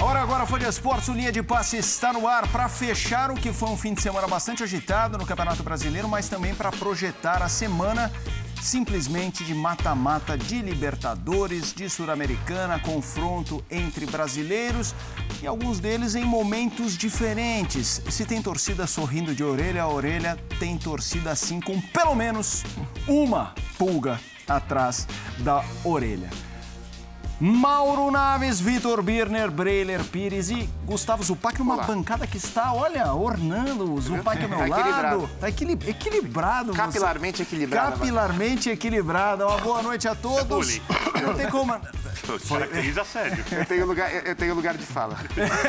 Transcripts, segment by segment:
Hora agora foi de esportes, o linha de passe está no ar para fechar o que foi um fim de semana bastante agitado no Campeonato Brasileiro, mas também para projetar a semana simplesmente de mata-mata de Libertadores, de Sul-Americana, confronto entre brasileiros e alguns deles em momentos diferentes. Se tem torcida sorrindo de orelha a orelha, tem torcida assim com pelo menos uma pulga atrás da orelha. Mauro Naves, Vitor Birner, Breiler Pires e Gustavo Zupac numa Olá. bancada que está, olha, ornando o Zupac ao meu Tá equilibrado. lado. Tá equili- equilibrado. você. Capilarmente equilibrado. Capilarmente equilibrada. Uma boa noite a todos. bullying. Não tem como. Caracteriza sério. Eu tenho lugar, eu tenho lugar de fala.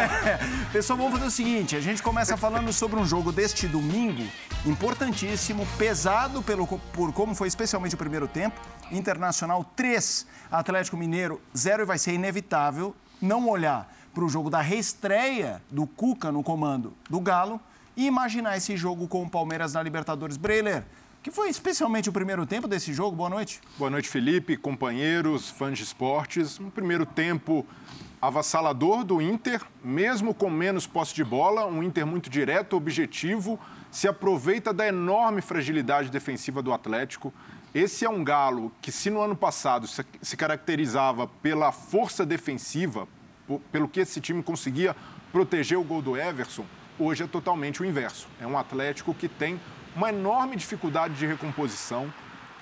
Pessoal, vamos fazer o seguinte: a gente começa falando sobre um jogo deste domingo, importantíssimo, pesado pelo, por como foi especialmente o primeiro tempo. Internacional 3, Atlético Mineiro 0 e vai ser inevitável não olhar para o jogo da reestreia do Cuca no comando do Galo e imaginar esse jogo com o Palmeiras na Libertadores. Breiler, que foi especialmente o primeiro tempo desse jogo. Boa noite. Boa noite, Felipe, companheiros, fãs de esportes. Um primeiro tempo avassalador do Inter, mesmo com menos posse de bola, um Inter muito direto, objetivo, se aproveita da enorme fragilidade defensiva do Atlético. Esse é um galo que, se no ano passado se- caracterizava pela força defensiva, pelo que esse time conseguia proteger o gol do Everson, hoje é totalmente o inverso. É um Atlético que tem uma enorme dificuldade de recomposição.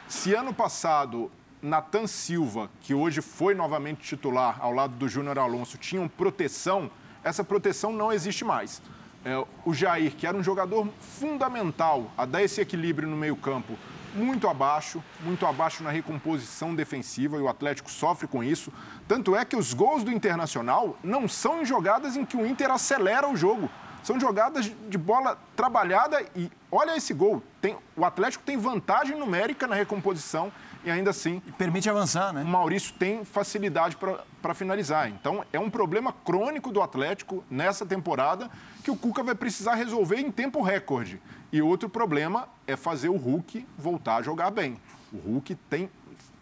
Se ano passado Natan Silva, que hoje foi novamente titular ao lado do Júnior Alonso, tinham proteção, essa proteção não existe mais. É, o Jair, que era um jogador fundamental a dar esse equilíbrio no meio-campo, muito abaixo, muito abaixo na recomposição defensiva, e o Atlético sofre com isso. Tanto é que os gols do Internacional não são em jogadas em que o Inter acelera o jogo. São jogadas de bola trabalhada e olha esse gol. Tem, o Atlético tem vantagem numérica na recomposição e ainda assim Permite avançar, né? o Maurício tem facilidade para finalizar. Então, é um problema crônico do Atlético nessa temporada que o Cuca vai precisar resolver em tempo recorde. E outro problema é fazer o Hulk voltar a jogar bem. O Hulk tem,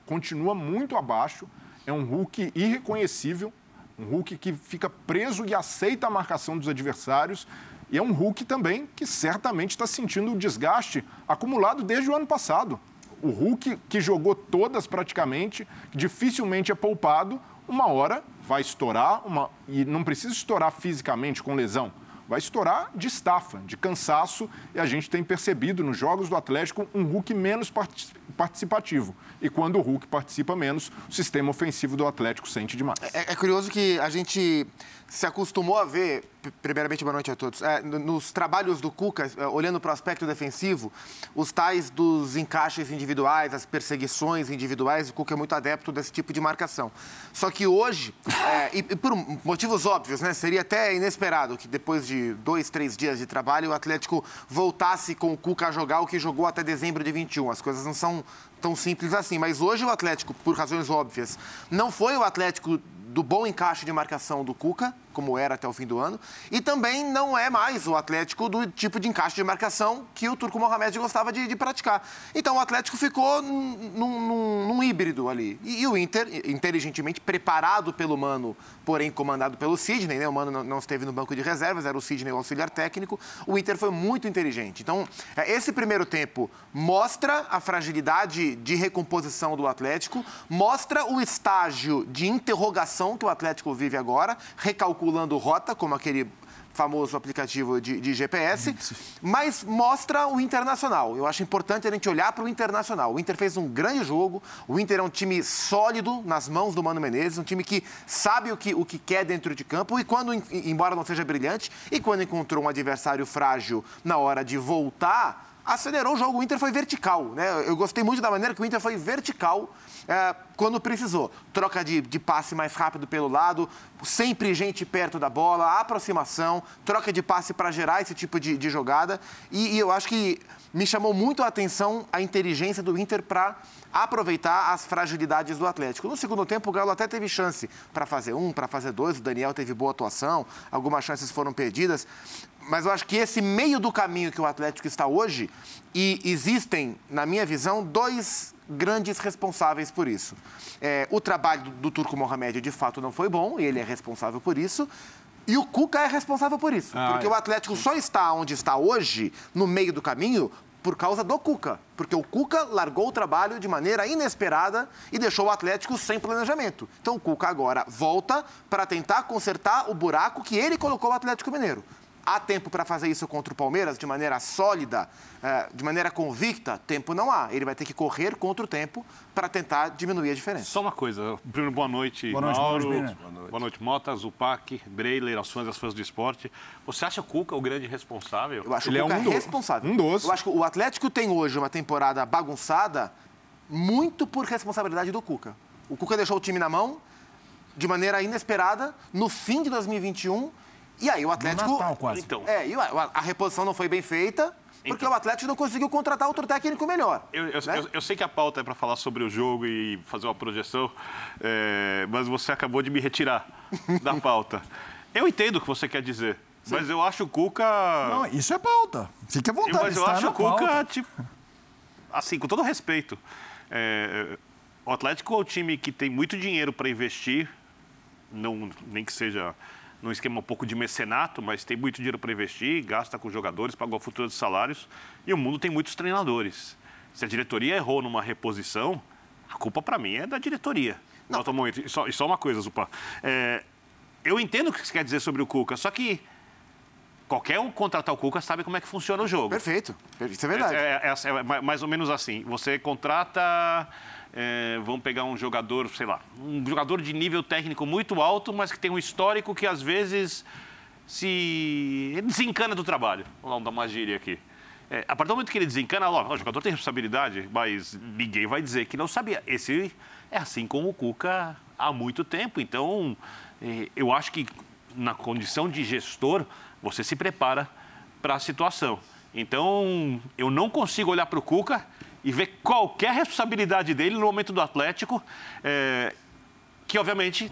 continua muito abaixo, é um Hulk irreconhecível, um Hulk que fica preso e aceita a marcação dos adversários. E é um Hulk também que certamente está sentindo o desgaste acumulado desde o ano passado. O Hulk, que jogou todas praticamente, dificilmente é poupado, uma hora vai estourar, uma... e não precisa estourar fisicamente com lesão, vai estourar de estafa, de cansaço, e a gente tem percebido nos jogos do Atlético um Hulk menos parti- participativo. E quando o Hulk participa menos, o sistema ofensivo do Atlético sente demais. É, é curioso que a gente se acostumou a ver, primeiramente, boa noite a todos, é, no- nos trabalhos do Cuca, é, olhando para o aspecto defensivo, os tais dos encaixes individuais, as perseguições individuais, o Cuca é muito adepto desse tipo de marcação. Só que hoje, é, e, e por motivos óbvios, né, seria até inesperado que depois de dois, três dias de trabalho, o Atlético voltasse com o Cuca a jogar o que jogou até dezembro de 21. As coisas não são tão simples assim. Mas hoje o Atlético, por razões óbvias, não foi o Atlético do bom encaixe de marcação do Cuca, como era até o fim do ano, e também não é mais o Atlético do tipo de encaixe de marcação que o Turco Mohamed gostava de, de praticar. Então o Atlético ficou num, num- num híbrido ali. E, e o Inter, inteligentemente preparado pelo Mano, porém comandado pelo Sidney, né? o Mano não, esteve no banco de reservas, era o Sidney o auxiliar técnico, o Inter foi muito inteligente. Então, é, esse primeiro tempo mostra a fragilidade de recomposição do Atlético, mostra o estágio de interrogação que o Atlético vive agora, recalculando rota, como aquele famoso aplicativo de, de GPS, mas mostra o Internacional. Eu acho importante a gente olhar para o Internacional. O Inter fez um grande jogo, o Inter é um time sólido nas mãos do Mano Menezes, um time que sabe o que, o que quer dentro de campo e quando, em- embora não seja brilhante, e quando encontrou um adversário frágil na hora de voltar, acelerou o jogo. O Inter foi vertical, né? Eu gostei muito da maneira que o Inter foi vertical é, quando precisou. Troca de, de passe mais rápido pelo lado, sempre gente perto da bola, aproximação, troca de passe para gerar esse tipo de, de jogada. E, e eu acho que me chamou muito a atenção a inteligência do Inter para aproveitar as fragilidades do Atlético. No segundo tempo, o Galo até teve chance para fazer um, para fazer dois. O Daniel teve boa atuação, algumas chances foram perdidas. Mas eu acho que esse meio do caminho que o Atlético está hoje, e existem, na minha visão, dois grandes responsáveis por isso. É, o trabalho do, do Turco Mohamed de fato não foi bom, e ele é responsável por isso. E o Cuca é responsável por isso. Ah, porque é. o Atlético só está onde está hoje, no meio do caminho, por causa do Cuca. Porque o Cuca largou o trabalho de maneira inesperada e deixou o Atlético sem planejamento. Então o Cuca agora volta para tentar consertar o buraco que ele colocou o Atlético Mineiro. Há tempo para fazer isso contra o Palmeiras de maneira sólida, eh, de maneira convicta? Tempo não há. Ele vai ter que correr contra o tempo para tentar diminuir a diferença. Só uma coisa. Bruno, boa noite. Boa noite, Mauro. boa noite, Boa noite, Mota, Zupac, Breiler, aos fãs e às fãs do esporte. Você acha o Cuca o grande responsável? Eu acho Ele que o é Cuca um é do- responsável. um dos. Eu acho que o Atlético tem hoje uma temporada bagunçada muito por responsabilidade do Cuca. O Cuca deixou o time na mão de maneira inesperada no fim de 2021 e aí o Atlético Natal, quase. Então, É, e a, a reposição não foi bem feita porque Então. o Atlético não conseguiu contratar outro técnico melhor. Eu, eu- né? eu- eu sei que a pauta é para falar sobre o jogo e fazer uma projeção, é, mas você acabou de me retirar da pauta. Eu entendo o que você quer dizer, mas eu acho o Cuca. Não, isso é pauta. Fique à vontade. mas eu acho o Cuca, pauta. tipo. Assim, com todo respeito. é, o Atlético é um time que tem muito dinheiro para investir, não, nem que seja num esquema um pouco de mecenato, mas tem muito dinheiro para investir, gasta com jogadores, paga o futuro de salários. E o mundo tem muitos treinadores. Se a diretoria errou numa reposição, a culpa para mim é da diretoria. Não. momento. E só, e só uma coisa, Zupa. É, eu entendo o que você quer dizer sobre o Cuca, só que qualquer um contratar o Cuca sabe como é que funciona o jogo. Perfeito. Isso é verdade. É, é- é- é ma- mais ou menos assim. Você contrata, é, vamos pegar um jogador, sei lá, um jogador de nível técnico muito alto, mas que tem um histórico que às vezes se desencana do trabalho. Vamos dar uma gíria aqui. É, a partir do momento que ele desencana, ó, o jogador tem responsabilidade, mas ninguém vai dizer que não sabia. Esse é assim com o Cuca há muito tempo. Então, eh, eu acho que na condição de gestor, você se prepara para a situação. Então, eu não consigo olhar para o Cuca e ver qualquer responsabilidade dele no momento do Atlético, eh, que obviamente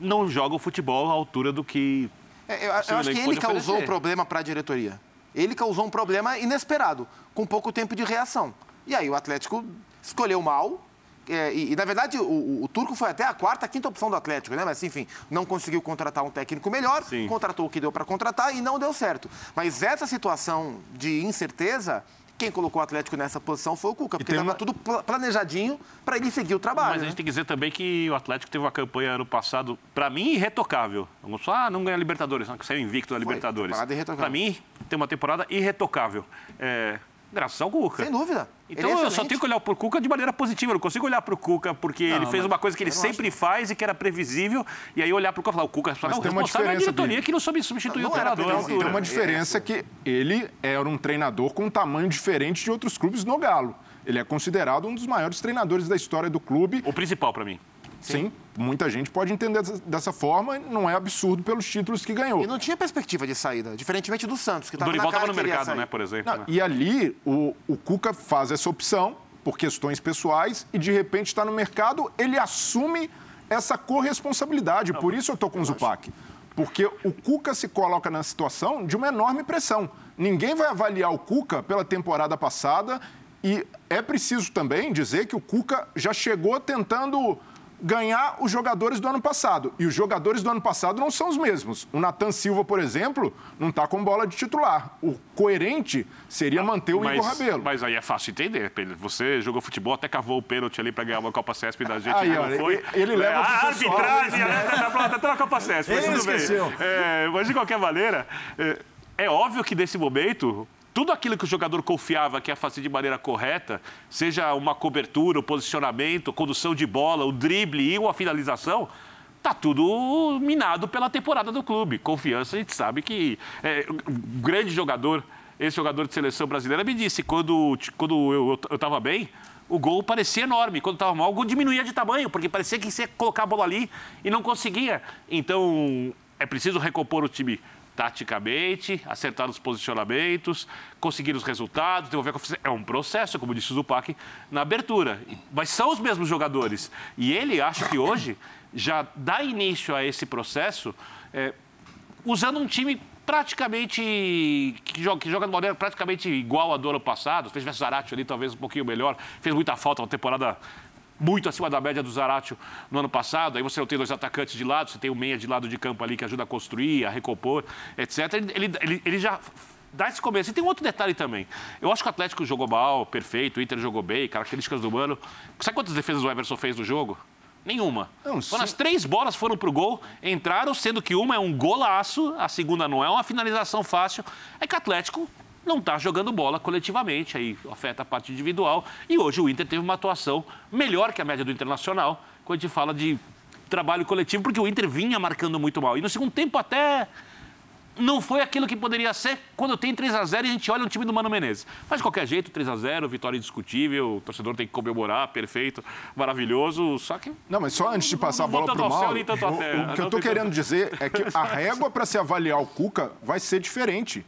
não joga o futebol à altura do que É, eu, eu acho que ele causou um problema para a diretoria. Ele causou um problema inesperado, com pouco tempo de reação. E aí o Atlético escolheu mal. é, e, e, na verdade, o, o- o Turco foi até a quarta, quinta opção do Atlético, né? Mas, enfim, não conseguiu contratar um técnico melhor, Sim. contratou o que deu para contratar e não deu certo. Mas essa situação de incerteza, quem colocou o Atlético nessa posição foi o Cuca, porque estava uma- tudo pla- planejadinho para ele seguir o trabalho. Mas a né? gente tem que dizer também que o Atlético teve uma campanha ano passado, para mim, irretocável. Vamos falar, ah, não ganha Libertadores, não, que saiu invicto da Libertadores. Para mim, tem uma temporada irretocável. É, graças ao Cuca. Sem dúvida. Então é eu só tenho que olhar para o Cuca de maneira positiva. Eu não consigo olhar para o Cuca porque ele fez uma coisa que ele não sempre faz e que era previsível. E aí olhar para o Cuca e falar, o Cuca não, o tem uma responsável é a diferença, diretoria que não soube substituir Não o treinador. Tem uma diferença que ele era um treinador com um tamanho diferente de outros clubes no Galo. Ele é considerado um dos maiores treinadores da história do clube. O principal para mim. Sim, muita gente pode entender dessa- forma, não é absurdo pelos títulos que ganhou. E não tinha perspectiva de saída, diferentemente do Santos, que O estava na Dorival cara estava no mercado, né, por exemplo. Não, né? e ali o, o Cuca faz essa opção por questões pessoais e de repente está no mercado, ele assume essa corresponsabilidade. Por isso eu estou com o Zupac. Porque o Cuca se coloca na situação de uma enorme pressão. Ninguém vai avaliar o Cuca pela temporada passada e é preciso também dizer que o Cuca já chegou tentando ganhar os jogadores do ano passado. E os jogadores do ano passado não são os mesmos. O Natan Silva, por exemplo, não está com bola de titular. O coerente seria manter o Igor Rabelo. Mas aí é fácil entender. Pedro. Você jogou futebol, até cavou o pênalti ali para ganhar uma Copa CESP da gente. Aí, não olha, foi. ele- ele leva é, pro a arbitragem, né? Tá pronto, até na Copa CESP. Mas Ele tudo bem. esqueceu. É, mas de qualquer maneira, é, é óbvio que nesse momento. Tudo aquilo que o jogador confiava que ia fazer de maneira correta, seja uma cobertura, o posicionamento, condução de bola, o drible e uma finalização, tá tudo minado pela temporada do clube. Confiança, a gente sabe que é, um grande jogador, esse jogador de seleção brasileira me disse, quando, quando eu estava bem, o gol parecia enorme. Quando estava mal, o gol diminuía de tamanho, porque parecia que você ia colocar a bola ali e não conseguia. Então, é preciso recompor o time taticamente, acertar os posicionamentos, conseguir os resultados, desenvolver a confiança. É um processo, como disse o Zupac, na abertura. Mas são os mesmos jogadores. E ele, acho que hoje, já dá início a esse processo é, usando um time praticamente. que joga, que joga de maneira praticamente igual a do ano passado. Se tivesse Zaratio ali, talvez um pouquinho melhor. Fez muita falta, uma temporada muito acima da média do Zaratio no ano passado. Aí você não tem dois atacantes de lado, você tem o meia de lado de campo ali que ajuda a construir, a recompor, etc. Ele, ele, ele já dá esse começo. E tem um outro detalhe também. Eu acho que o Atlético jogou mal, perfeito, o Inter jogou bem, características do Mano. Sabe quantas defesas o Everson fez no jogo? Nenhuma. Não, Quando as três bolas foram pro gol, entraram, sendo que uma é um golaço, a segunda não é uma finalização fácil. É que o Atlético não está jogando bola coletivamente, aí afeta a parte individual. E hoje o Inter teve uma atuação melhor que a média do Internacional, quando a gente fala de trabalho coletivo, porque o Inter vinha marcando muito mal. E no segundo tempo até não foi aquilo que poderia ser quando tem 3 a 0 e a gente olha o time do Mano Menezes. Mas de qualquer jeito, 3 a 0 vitória indiscutível, o torcedor tem que comemorar, perfeito, maravilhoso, só que... Não, mas só antes de passar a bola para o Mauro, o, o que eu estou querendo dizer é que a régua para se avaliar o Cuca vai ser diferente.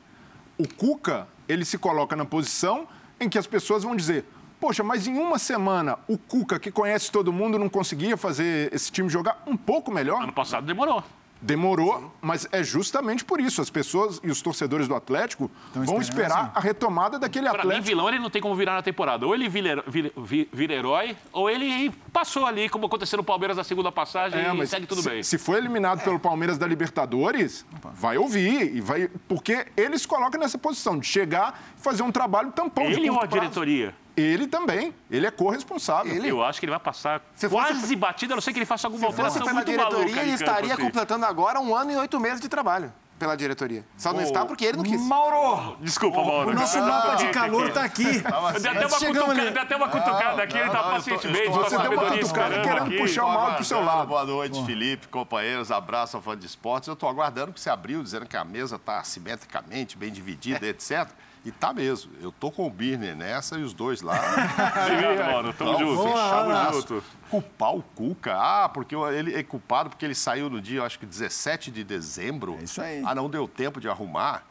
O Cuca, ele se coloca na posição em que as pessoas vão dizer Poxa, mas em uma semana o Cuca, que conhece todo mundo, não conseguia fazer esse time jogar um pouco melhor? Ano passado demorou. Demorou, Sim. mas é justamente por isso. As pessoas e os torcedores do Atlético Estão vão esperar assim. a retomada daquele pra Atlético. Mim, vilão ele não tem como virar na temporada. Ou ele vira, vira, vira herói, ou ele passou ali, como aconteceu no Palmeiras na segunda passagem, é, e segue tudo se, bem. Se foi eliminado é. pelo Palmeiras da Libertadores, vai ouvir. E vai, porque eles colocam nessa posição de chegar e fazer um trabalho tampão ele de ou a diretoria? Ele também. Ele é corresponsável. Ele... Eu acho que ele vai passar Se quase fosse... batido, a não ser que ele faça alguma alteração muito diretoria, maluca. Ele estaria assim. completando agora um ano e oito meses de trabalho pela diretoria. Só não oh, está porque ele não quis. Mauro! Desculpa, Mauro. O nosso mapa de calor está aqui. Deu até, uma cutucada, até uma cutucada aqui, ele está pacientemente, Você deu uma cutucada querendo puxar o Mauro para o seu lado. Boa noite, Felipe, companheiros. Abraço ao fã de esportes. Eu estou aguardando que você abriu, dizendo que a mesa está simetricamente, bem dividida, etc. E tá mesmo. Eu tô com o Birner nessa e os dois lá. Obrigado, mano. Tamo então, junto. Tamo junto. Culpar o Cuca. Ah, porque ele é culpado porque ele saiu no dia, acho que 17 de dezembro. É isso aí. Ah, não deu tempo de arrumar.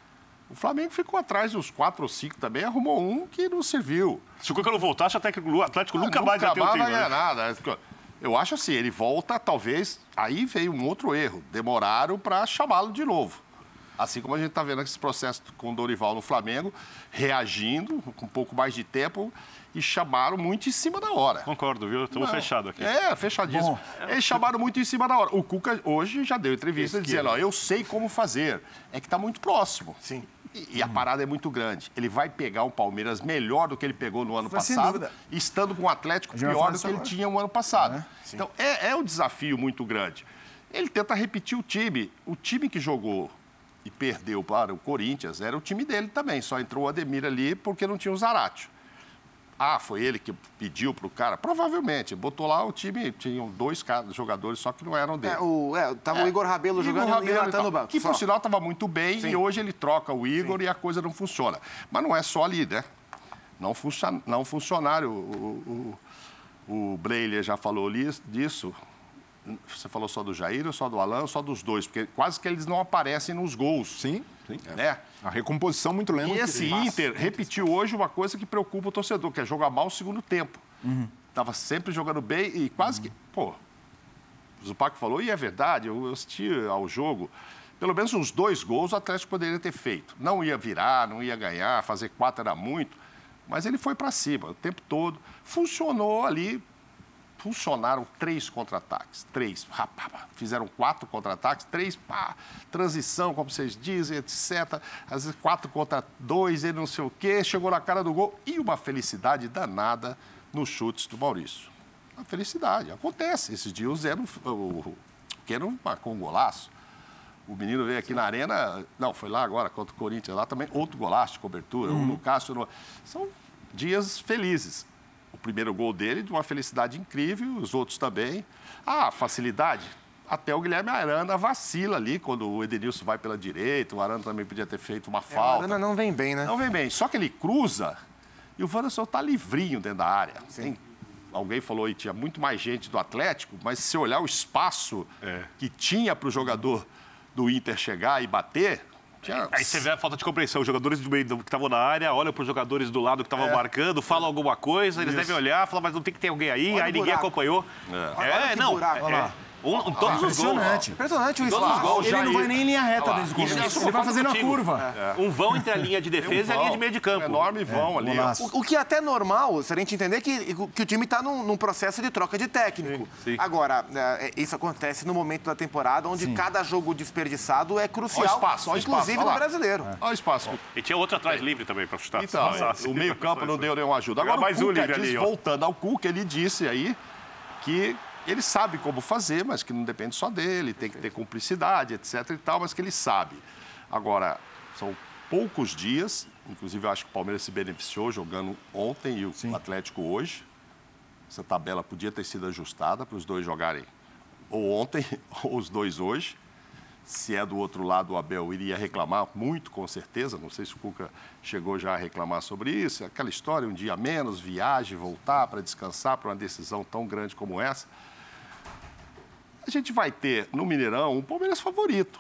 O Flamengo ficou atrás dos quatro ou cinco também, arrumou um que não serviu. Se o Cuca não voltasse, até que o Atlético ah, nunca, mais vai ter o time. Vai ganhar nada. Eu acho assim, ele volta, talvez. Aí veio um outro erro. Demoraram para chamá-lo de novo. Assim como a gente está vendo esse processo com o Dorival no Flamengo, reagindo com um pouco mais de tempo e chamaram muito em cima da hora. Concordo, viu? Estamos fechados aqui. É, fechadíssimo. Bom. Eles chamaram muito em cima da hora. O Cuca hoje já deu entrevista dizendo, ó, eu sei como fazer. É que está muito próximo. Sim. E, e a parada é muito grande. Ele vai pegar um Palmeiras melhor do que ele pegou no ano passado, estando com um Atlético pior do que ele tinha no ano passado. É, então, é, é um desafio muito grande. Ele tenta repetir o time. O time que jogou e perdeu para o Corinthians, era o time dele também. Só entrou o Ademir ali porque não tinha o Zaratio. Ah, foi ele que pediu para o cara? Provavelmente. Botou lá o time, tinham dois jogadores, só que não eram dele. É, o, é, tava é. o Igor Rabelo jogando Igor Rabelo e o Natan no banco. Que, por sinal, estava muito bem Sim. e hoje ele troca o Igor Sim. e a coisa não funciona. Mas não é só ali, né? Não, funciona, não funcionário. O, o, o Breiler já falou disso. Você falou só do Jair ou só do Alan ou só dos dois? Porque quase que eles não aparecem nos gols. Sim, sim. Né? A recomposição muito lenta. E esse Inter repetiu hoje uma coisa que preocupa o torcedor, que é jogar mal o segundo tempo. Estava uhum. sempre jogando bem e quase uhum. que. Pô, o Zupac falou, e é verdade, eu assisti ao jogo. Pelo menos uns dois gols o Atlético poderia ter feito. Não ia virar, não ia ganhar, fazer quatro era muito. Mas ele foi para cima o tempo todo. Funcionou ali funcionaram três contra-ataques. Três. Fizeram quatro contra-ataques, três, pá, transição, como vocês dizem, etc. Às vezes quatro contra dois, ele não sei o quê, chegou na cara do gol. E uma felicidade danada nos chutes do Maurício. Uma felicidade. Acontece. Esses dias o Zé, o, o Keno marcou um golaço. O menino veio aqui na arena, não, foi lá agora contra o Corinthians, lá também, outro golaço de cobertura, uhum. um no Cássio. No... São dias felizes o primeiro gol dele de uma felicidade incrível, os outros também. Ah, facilidade. Até o Guilherme Arana vacila ali quando o Edenilson vai pela direita, o Arana também podia ter feito uma falta. É, o Arana não vem bem, né? Não vem bem. Só que ele cruza e o Wanderson está livrinho dentro da área. Tem, alguém falou aí, tinha muito mais gente do Atlético, mas se olhar o espaço é. que tinha para o jogador do Inter chegar e bater, Aí você vê a falta de compreensão. Os jogadores do meio que estavam na área olham para os jogadores do lado que estavam é. marcando, falam alguma coisa, eles Isso. devem olhar, falam, mas não tem que ter alguém aí, Olha aí ninguém acompanhou. É, é não. Buraco, é, Um, um, todos os gols. Impressionante. Impressionante isso. Todos os gols, Ele não vai nem em linha reta lá, desde o começo. isso eu Ele vai fazendo a curva. Um vão entre a linha de defesa e a linha de meio de campo. Um enorme vão ali. golaço. O, o que é até normal, se a gente entender que, que o time está num, num processo de troca de técnico. Sim, sim. Agora, é, isso acontece no momento da temporada onde cada jogo desperdiçado é crucial, Olha o espaço, olha o espaço, inclusive olha no brasileiro. Olha o espaço. E tinha outro atrás livre também para chutar. Então, o meio-campo não deu nenhuma ajuda. Agora, mais o um Cuca diz, ali, voltando ao Cuca, ele disse aí que ele sabe como fazer, mas que não depende só dele, tem que ter cumplicidade, etc e tal, mas que ele sabe. Agora, são poucos dias, inclusive eu acho que o Palmeiras se beneficiou jogando ontem e o Atlético hoje. Essa tabela podia ter sido ajustada para os dois jogarem ou ontem ou os dois hoje. Se é do outro lado, o Abel iria reclamar muito, com certeza. Não sei se o Cuca chegou já a reclamar sobre isso. Aquela história, um dia a menos, viagem, voltar para descansar para uma decisão tão grande como essa. A gente vai ter no Mineirão um Palmeiras favorito.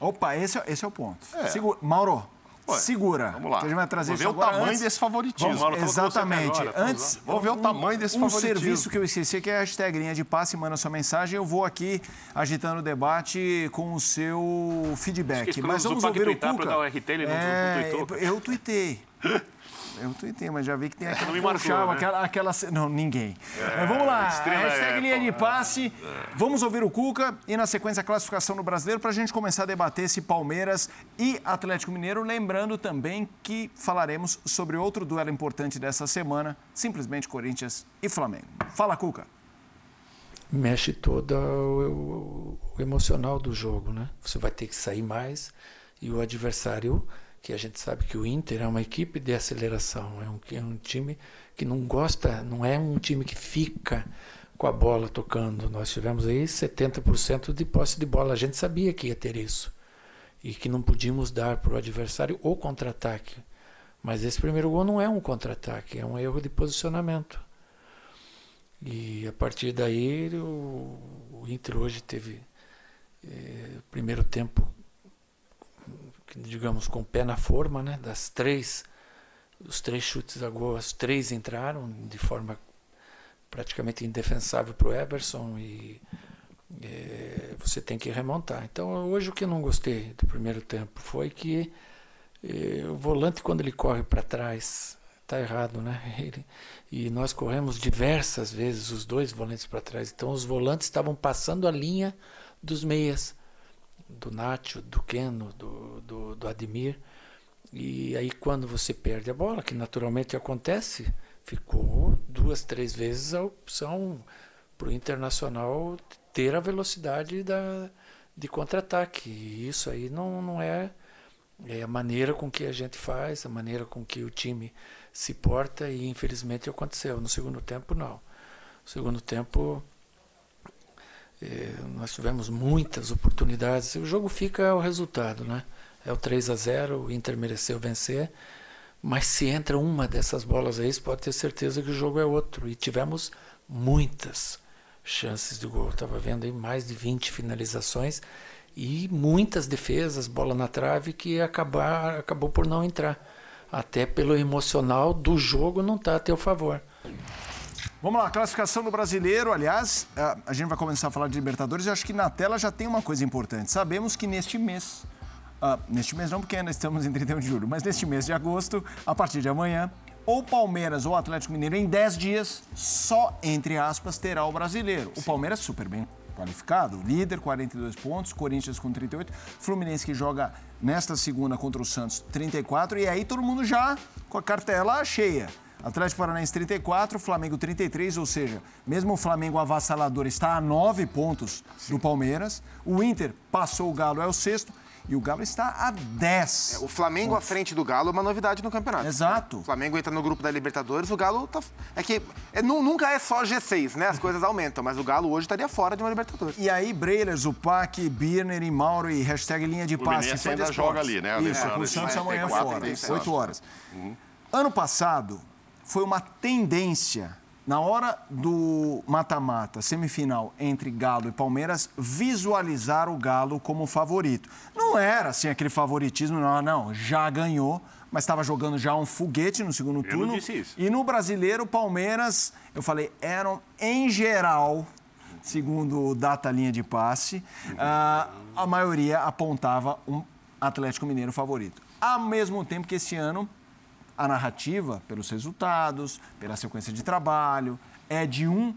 Opa, esse, é- esse é o ponto. É. Segura. Mauro, Ué, segura. Vamos lá. Que a gente vai trazer Vamos ver o tamanho antes. desse favoritismo. Vamos, Mauro, exatamente. agora, vamos Antes, Vamos ver o tamanho desse um favoritismo. serviço que eu esqueci, que é a hashtag linha de passe, manda sua mensagem. Eu vou aqui agitando o debate com o seu feedback. Esqueci Mas vamos ouvir o tuitar Cuca. pra dar o RT, ele não- não é, tuitou. Eu tuitei. Eu tuitei, mas já vi que tem aquela Não me marcou, puxava, né? aquela, aquela... Não, ninguém. Mas vamos lá, hashtag é, linha de pô, passe. Vamos ouvir o Cuca e, na sequência, a classificação no Brasileiro para a gente começar a debater esse Palmeiras e Atlético Mineiro. Lembrando também que falaremos sobre outro duelo importante dessa semana, simplesmente Corinthians e Flamengo. Fala, Cuca. mexe todo o, o- o emocional do jogo, né? Você vai ter que sair mais e o adversário, que a gente sabe que o Inter é uma equipe de aceleração, é um, é um time que não gosta, não é um time que fica com a bola tocando. Nós tivemos aí 70% de posse de bola, a gente sabia que ia ter isso e que não podíamos dar para o adversário o contra-ataque. Mas esse primeiro gol não é um contra-ataque, é um erro de posicionamento. E a partir daí o, o Inter hoje teve eh, primeiro tempo, digamos, com o pé na forma, né? Das três, os três chutes a gol, as três entraram de forma praticamente indefensável para o Everson e eh, você tem que remontar. Então hoje o que eu não gostei do primeiro tempo foi que eh, o volante quando ele corre para trás está errado, né? Ele, e nós corremos diversas vezes os dois volantes para trás. Então os volantes estavam passando a linha dos meias, do Nacho, do Keno, do, do, do Ademir. E aí quando você perde a bola, que naturalmente acontece, ficou duas, três vezes a opção para o Internacional ter a velocidade da, de contra-ataque. E isso aí não, não é, é a maneira com que a gente faz, a maneira com que o time se porta e infelizmente aconteceu. No segundo tempo, não. No segundo tempo, nós tivemos muitas oportunidades. O jogo fica o resultado, né? É o 3 a 0 o Inter mereceu vencer. Mas se entra uma dessas bolas aí, você pode ter certeza que o jogo é outro. E tivemos muitas chances de gol. Estava vendo aí mais de 20 finalizações e muitas defesas, bola na trave, que acabar, acabou por não entrar. Até pelo emocional do jogo não está a teu favor. Vamos lá, classificação do brasileiro. Aliás, a- gente vai começar a falar de Libertadores. Eu acho que na tela já tem uma coisa importante. Sabemos que neste mês, ah, neste mês não, porque ainda estamos em 31 de julho, mas neste mês de agosto, a partir de amanhã, ou Palmeiras ou Atlético Mineiro, em 10 dias, só, entre aspas, terá o brasileiro. O Palmeiras super bem qualificado, líder, 42 pontos, Corinthians com 38, Fluminense que joga nesta segunda contra o Santos, 34, e aí todo mundo já com a cartela cheia. Atlético Paranaense 34, Flamengo 33, ou seja, mesmo o Flamengo avassalador está a 9 pontos do Palmeiras. O Inter passou o Galo, é o sexto, e o Galo está a 10. O Flamengo à frente do Galo é uma novidade no campeonato. Exato. O Flamengo entra no grupo da Libertadores, o Galo tá. É que é, nu- nunca é só G6, né? As coisas aumentam, mas o Galo hoje estaria fora de uma Libertadores. E aí, Breiler, Zupac, Birner e Mauro e hashtag linha de passe. De ainda joga ali, né? Isso, com o Santos amanhã 44, fora, 37. 8 horas. Ano passado, foi uma tendência, na hora do mata-mata, semifinal entre Galo e Palmeiras, visualizar o Galo como favorito. Não era assim aquele favoritismo, não, não, já ganhou, mas estava jogando já um foguete no segundo não turno. disse isso. E no brasileiro, Palmeiras, eu falei, eram em geral segundo o Data Linha de Passe, ah, a maioria apontava um Atlético Mineiro favorito. Ao mesmo tempo que esse ano a narrativa, pelos resultados, pela sequência de trabalho, é de um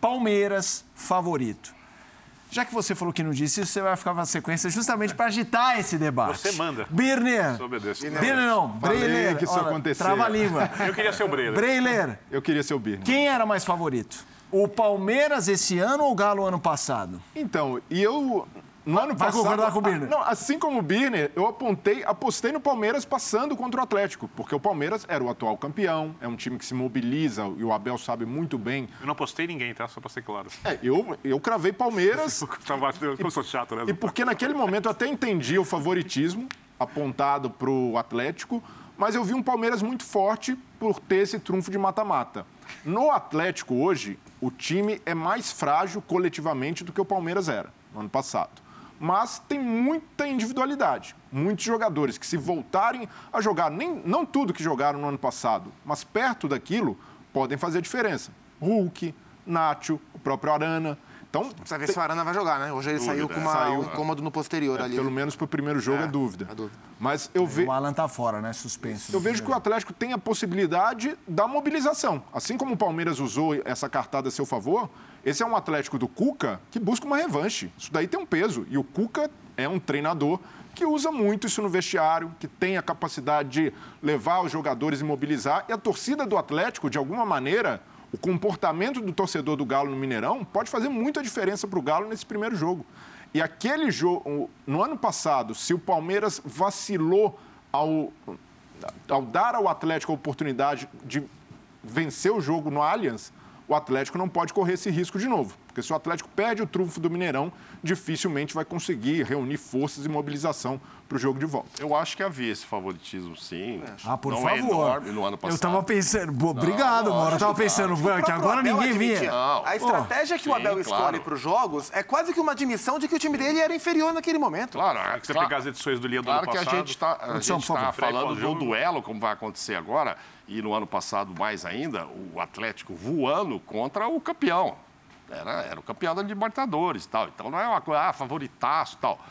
Palmeiras favorito. Já que você falou que não disse isso, você vai ficar na sequência justamente para agitar esse debate. Você manda. Birner. Birner não, Breiler. que isso Olha, acontecia. Trava a língua. Eu queria ser o Breira. Breiler, Eu queria ser o Birne. quem era mais favorito? O Palmeiras esse ano ou o Galo ano passado? Então, e eu. No ano Vai passado. concordar com o Birner? Não, assim como o Birner, eu apontei, apostei no Palmeiras passando contra o Atlético, porque o Palmeiras era o atual campeão, é um time que se mobiliza, e o Abel sabe muito bem. Eu não postei ninguém, tá? Só pra ser claro. É, eu, eu cravei Palmeiras, Tava- Eu sou chato, né? e porque naquele momento eu até entendi o favoritismo apontado para o Atlético, mas eu vi um Palmeiras muito forte por ter esse trunfo de mata-mata. No Atlético hoje, o time é mais frágil coletivamente do que o Palmeiras era no ano passado. Mas tem muita individualidade. Muitos jogadores que, se voltarem a jogar, nem, não tudo que jogaram no ano passado, mas perto daquilo, podem fazer diferença. Hulk, Nacho, o próprio Arana. Então, Precisa ver se o Arana vai jogar, né? Hoje ele saiu com uma, Saiu. um incômodo no posterior ali. pelo menos para o primeiro jogo é, É, dúvida. é dúvida. Mas eu, ve O Alan tá fora, né? Suspenso. eu vejo que o Atlético tem a possibilidade da mobilização. Assim como o Palmeiras usou essa cartada a seu favor, esse é um Atlético do Cuca que busca uma revanche. Isso daí tem um peso. E o Cuca é um treinador que usa muito isso no vestiário, que tem a capacidade de levar os jogadores e mobilizar. E a torcida do Atlético, de alguma maneira, o comportamento do torcedor do Galo no Mineirão pode fazer muita diferença para o Galo nesse primeiro jogo. E aquele jogo, no ano passado, se o Palmeiras vacilou ao, ao dar ao Atlético a oportunidade de vencer o jogo no Allianz, o Atlético não pode correr esse risco de novo. Porque se o Atlético perde o trunfo do Mineirão, dificilmente vai conseguir reunir forças e mobilização para o jogo de volta. Eu acho que havia esse favoritismo, sim. Ah, por não favor. É enorme no ano passado. Eu tava pensando. Obrigado, Mauro. Eu tava pensando que próprio agora Abel ninguém vinha. Não. A estratégia que o Sim, Abel escolhe claro. para os jogos é quase que uma admissão de que o time dele era inferior naquele momento. Claro, É que você claro, pegar as edições do Linha do claro ano que a passado. gente está tá falando do duelo, como vai acontecer agora, e no ano passado mais ainda, o Atlético voando contra o campeão. Era, era o campeão da Libertadores e tal. Então não é uma coisa, ah, favoritaço e tal.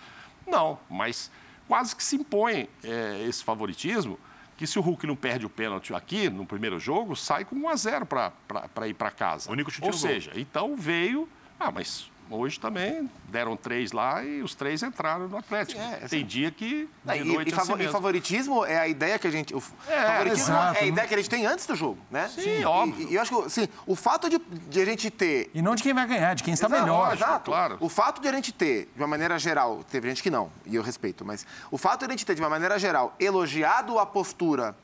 Não, mas quase que se impõe é, esse favoritismo que se o Hulk não perde o pênalti aqui no primeiro jogo, sai com 1 a 0 para ir para casa. O único chute Ou gol. seja, então veio. Ah, mas hoje também deram três lá e os três entraram no Atlético. É, assim- Tem dia que de É, e, noite e é assim e mesmo. favoritismo é a ideia que a gente. O É, favoritismo exato, é a né? ideia que a gente tem antes do jogo, né? Sim, E- óbvio. E, eu acho que assim, o fato de, de a gente ter. E não de quem vai ganhar, de quem está Exato, melhor. Exato. claro. O fato de a gente ter, de uma maneira geral, teve gente que não, e eu respeito, mas o fato de a gente ter, de uma maneira geral, elogiado a postura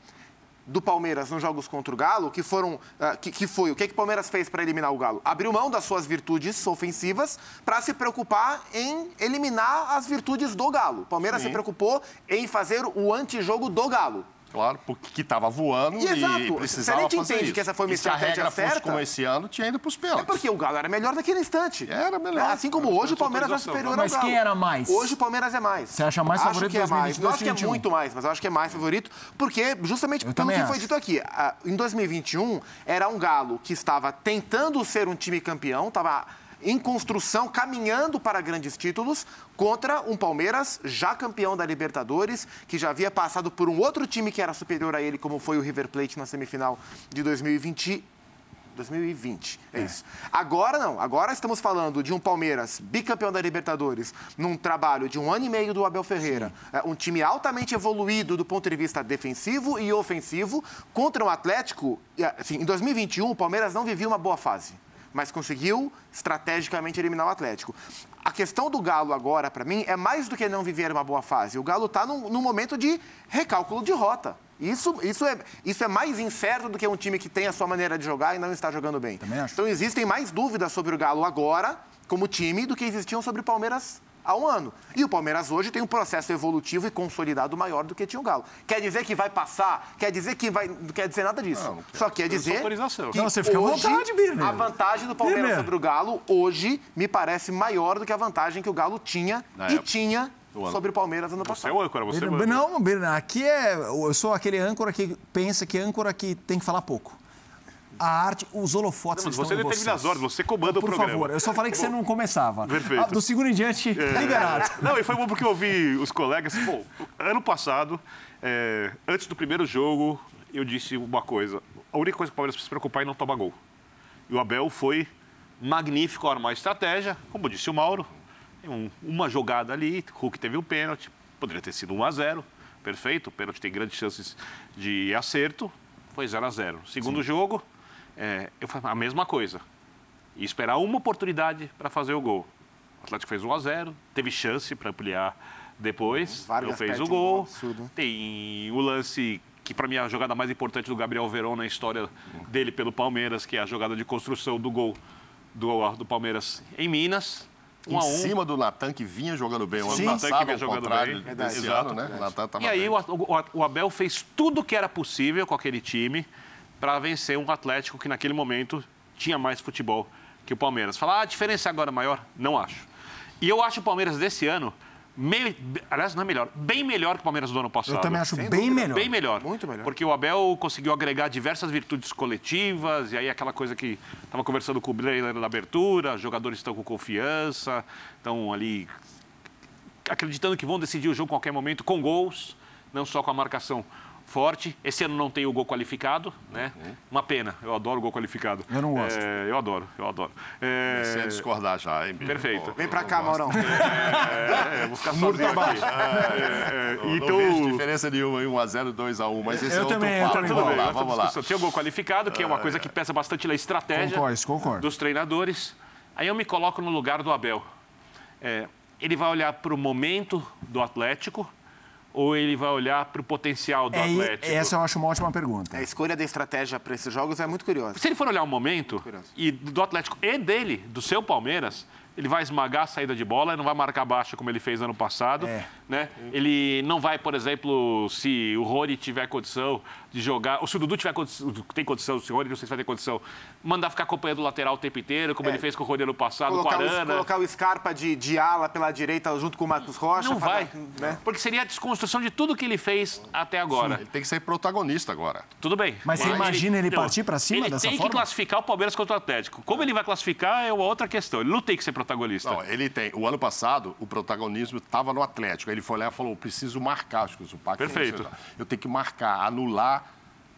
do Palmeiras nos jogos contra o Galo, que foram. ah, que, que foi o que, que o Palmeiras fez para eliminar o Galo? Abriu mão das suas virtudes ofensivas para se preocupar em eliminar as virtudes do Galo. O Palmeiras se preocupou em fazer o antijogo do Galo. Claro, porque que estava voando E e, exato. precisava Se a gente fazer entende isso. que essa foi uma e se a estratégia regra fosse certa- como esse ano, tinha ido para os É pênaltis. porque o Galo era melhor naquele instante. Era melhor. Assim como hoje o Palmeiras é superior Mas ao Galo. quem era mais? Hoje o Palmeiras é mais. Você acha mais acho favorito que é mais. 2022 Não acho que é 2021? muito mais, mas eu acho que é mais favorito, porque justamente Eu pelo que foi acho. dito aqui. Em 2021, era um Galo que estava tentando ser um time campeão, estava em construção, caminhando para grandes títulos, contra um Palmeiras já campeão da Libertadores, que já havia passado por um outro time que era superior a ele, como foi o River Plate na semifinal de 2020 2020, é, isso. Agora não, agora estamos falando de um Palmeiras bicampeão da Libertadores, num trabalho de um ano e meio do Abel Ferreira, é, um time altamente evoluído do ponto de vista defensivo e ofensivo, contra um Atlético. Assim, em 2021, o Palmeiras não vivia uma boa fase, mas conseguiu estrategicamente eliminar o Atlético. A questão do Galo agora, para mim, é mais do que não viver uma boa fase. O Galo está num, num momento de recálculo de rota. Isso, isso, é, isso é mais incerto do que um time que tem a sua maneira de jogar e não está jogando bem. Então existem mais dúvidas sobre o Galo agora, como time, do que existiam sobre o Palmeiras há um ano. E o Palmeiras hoje tem um processo evolutivo e consolidado maior do que tinha o Galo. Quer dizer que vai passar? Quer dizer que vai. Não quer dizer nada disso. Não, não Só quer dizer. autorização. Que Não, você fica à hoje, vontade, Birner. A vantagem do Palmeiras Birner. sobre o Galo hoje me parece maior do que a vantagem que o Galo tinha Na e época tinha sobre o Palmeiras ano Você é passado. o âncora, você. Não, Birner, aqui é. Eu sou aquele âncora que pensa que âncora que tem que falar pouco. A arte, os holofotes Não, mas você em determina as ordens, você comanda o Por programa. favor, eu só falei que você não começava. Perfeito. Ah, do segundo em diante, liberado. Não, e foi bom porque eu ouvi os colegas. Pô, ano passado, é, antes do primeiro jogo, eu disse uma coisa. A única coisa que o Palmeiras precisa se preocupar é não tomar gol. E o Abel foi magnífico armar a estratégia. Como disse o Mauro, um- uma jogada ali, Hulk teve um pênalti, poderia ter sido 1 a 0 perfeito. O pênalti tem grandes chances de acerto, foi 0 a 0 Segundo jogo, é, eu falei a mesma coisa. E esperar uma oportunidade para fazer o gol. O Atlético fez 1 a 0 teve chance para ampliar depois, Vargas não fez o um gol absurdo. Tem o lance que para mim é a jogada mais importante do Gabriel Verón na história dele pelo Palmeiras, que é a jogada de construção do gol do, do Palmeiras em Minas. 1 Em a 1. cima do Natan, que vinha jogando bem. O Sim. Natan que vinha jogando bem. desse Exato. ano, né? O Natan E aí o, o- o Abel fez tudo o que era possível com aquele time para vencer um Atlético que naquele momento tinha mais futebol que o Palmeiras. Falar, ah, a diferença agora é maior? Não acho. E eu acho o Palmeiras desse ano, me- aliás, não é melhor, bem melhor que o Palmeiras do ano passado. Eu também acho Sem bem dúvida. melhor. Bem melhor. Muito melhor. Porque o Abel conseguiu agregar diversas virtudes coletivas, e aí aquela coisa que estava conversando com o Bleiler na abertura, os jogadores estão com confiança, estão ali acreditando que vão decidir o jogo a qualquer momento com gols, não só com a marcação forte. Esse ano não tem o gol qualificado, né? Uma pena. Eu adoro o gol qualificado. Eu não gosto. É, eu adoro, eu adoro. É, Comecei a discordar já, hein? Perfeito. Pô, Vem pra cá. Maurão. é, vou ficar sozinho aqui. É, é, Não, então, não vejo diferença nenhuma em 1x0, 2x1, mas esse Eu é outro também, eu também Vamos vou. lá, vamos lá. Tem o gol qualificado, que é uma coisa que pesa bastante na estratégia Concordo, concordo. dos treinadores. Aí eu me coloco no lugar do Abel. É, ele vai olhar para o momento do Atlético ou ele vai olhar para o potencial do É, Atlético? essa eu acho uma ótima pergunta. A escolha da estratégia para esses jogos é muito curiosa. Se ele for olhar o momento Curioso. e do Atlético e dele, do seu Palmeiras, ele vai esmagar a saída de bola, não vai marcar baixa como ele fez ano passado. É. Né? Ele não vai, por exemplo, se o Rony tiver condição de jogar, ou se o Dudu tiver condição, tem condição, se o Rony não sei se vai ter condição, mandar ficar acompanhando o lateral o tempo inteiro, como É. ele fez com o Rony ano passado, Colocar com o, a Arana. colocar o Scarpa de, de ala pela direita junto com o Marcos Rocha. Não vai, dar- né? porque seria a desconstrução de tudo que ele fez até agora. Ele tem que ser protagonista agora. Tudo bem. Mas você imagina ele não, partir pra cima ele dessa tem forma? que classificar o Palmeiras contra o Atlético. Como ele vai classificar é uma outra questão. Ele não tem que ser protagonista. Não, ele tem. O ano passado, o protagonismo estava no Atlético. Ele foi lá e falou: preciso marcar. Acho que o falou Perfeito. isso, Eu tenho que marcar, anular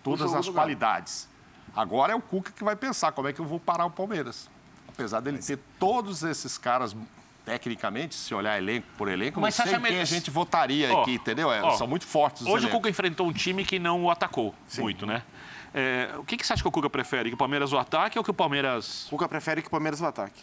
todas as qualidades. Agora é o Cuca que vai pensar como é que eu vou parar o Palmeiras. Apesar dele ter todos esses caras. Tecnicamente, se olhar elenco por elenco, Mas não você sei acha quem a gente votaria Ó, aqui, entendeu? É, ó, são muito fortes os Hoje o elencos. Cuca enfrentou um time que não o atacou muito, né? É, o que, que você acha que o Cuca prefere? Que o Palmeiras o ataque ou que o Palmeiras. O Cuca prefere que o Palmeiras o ataque.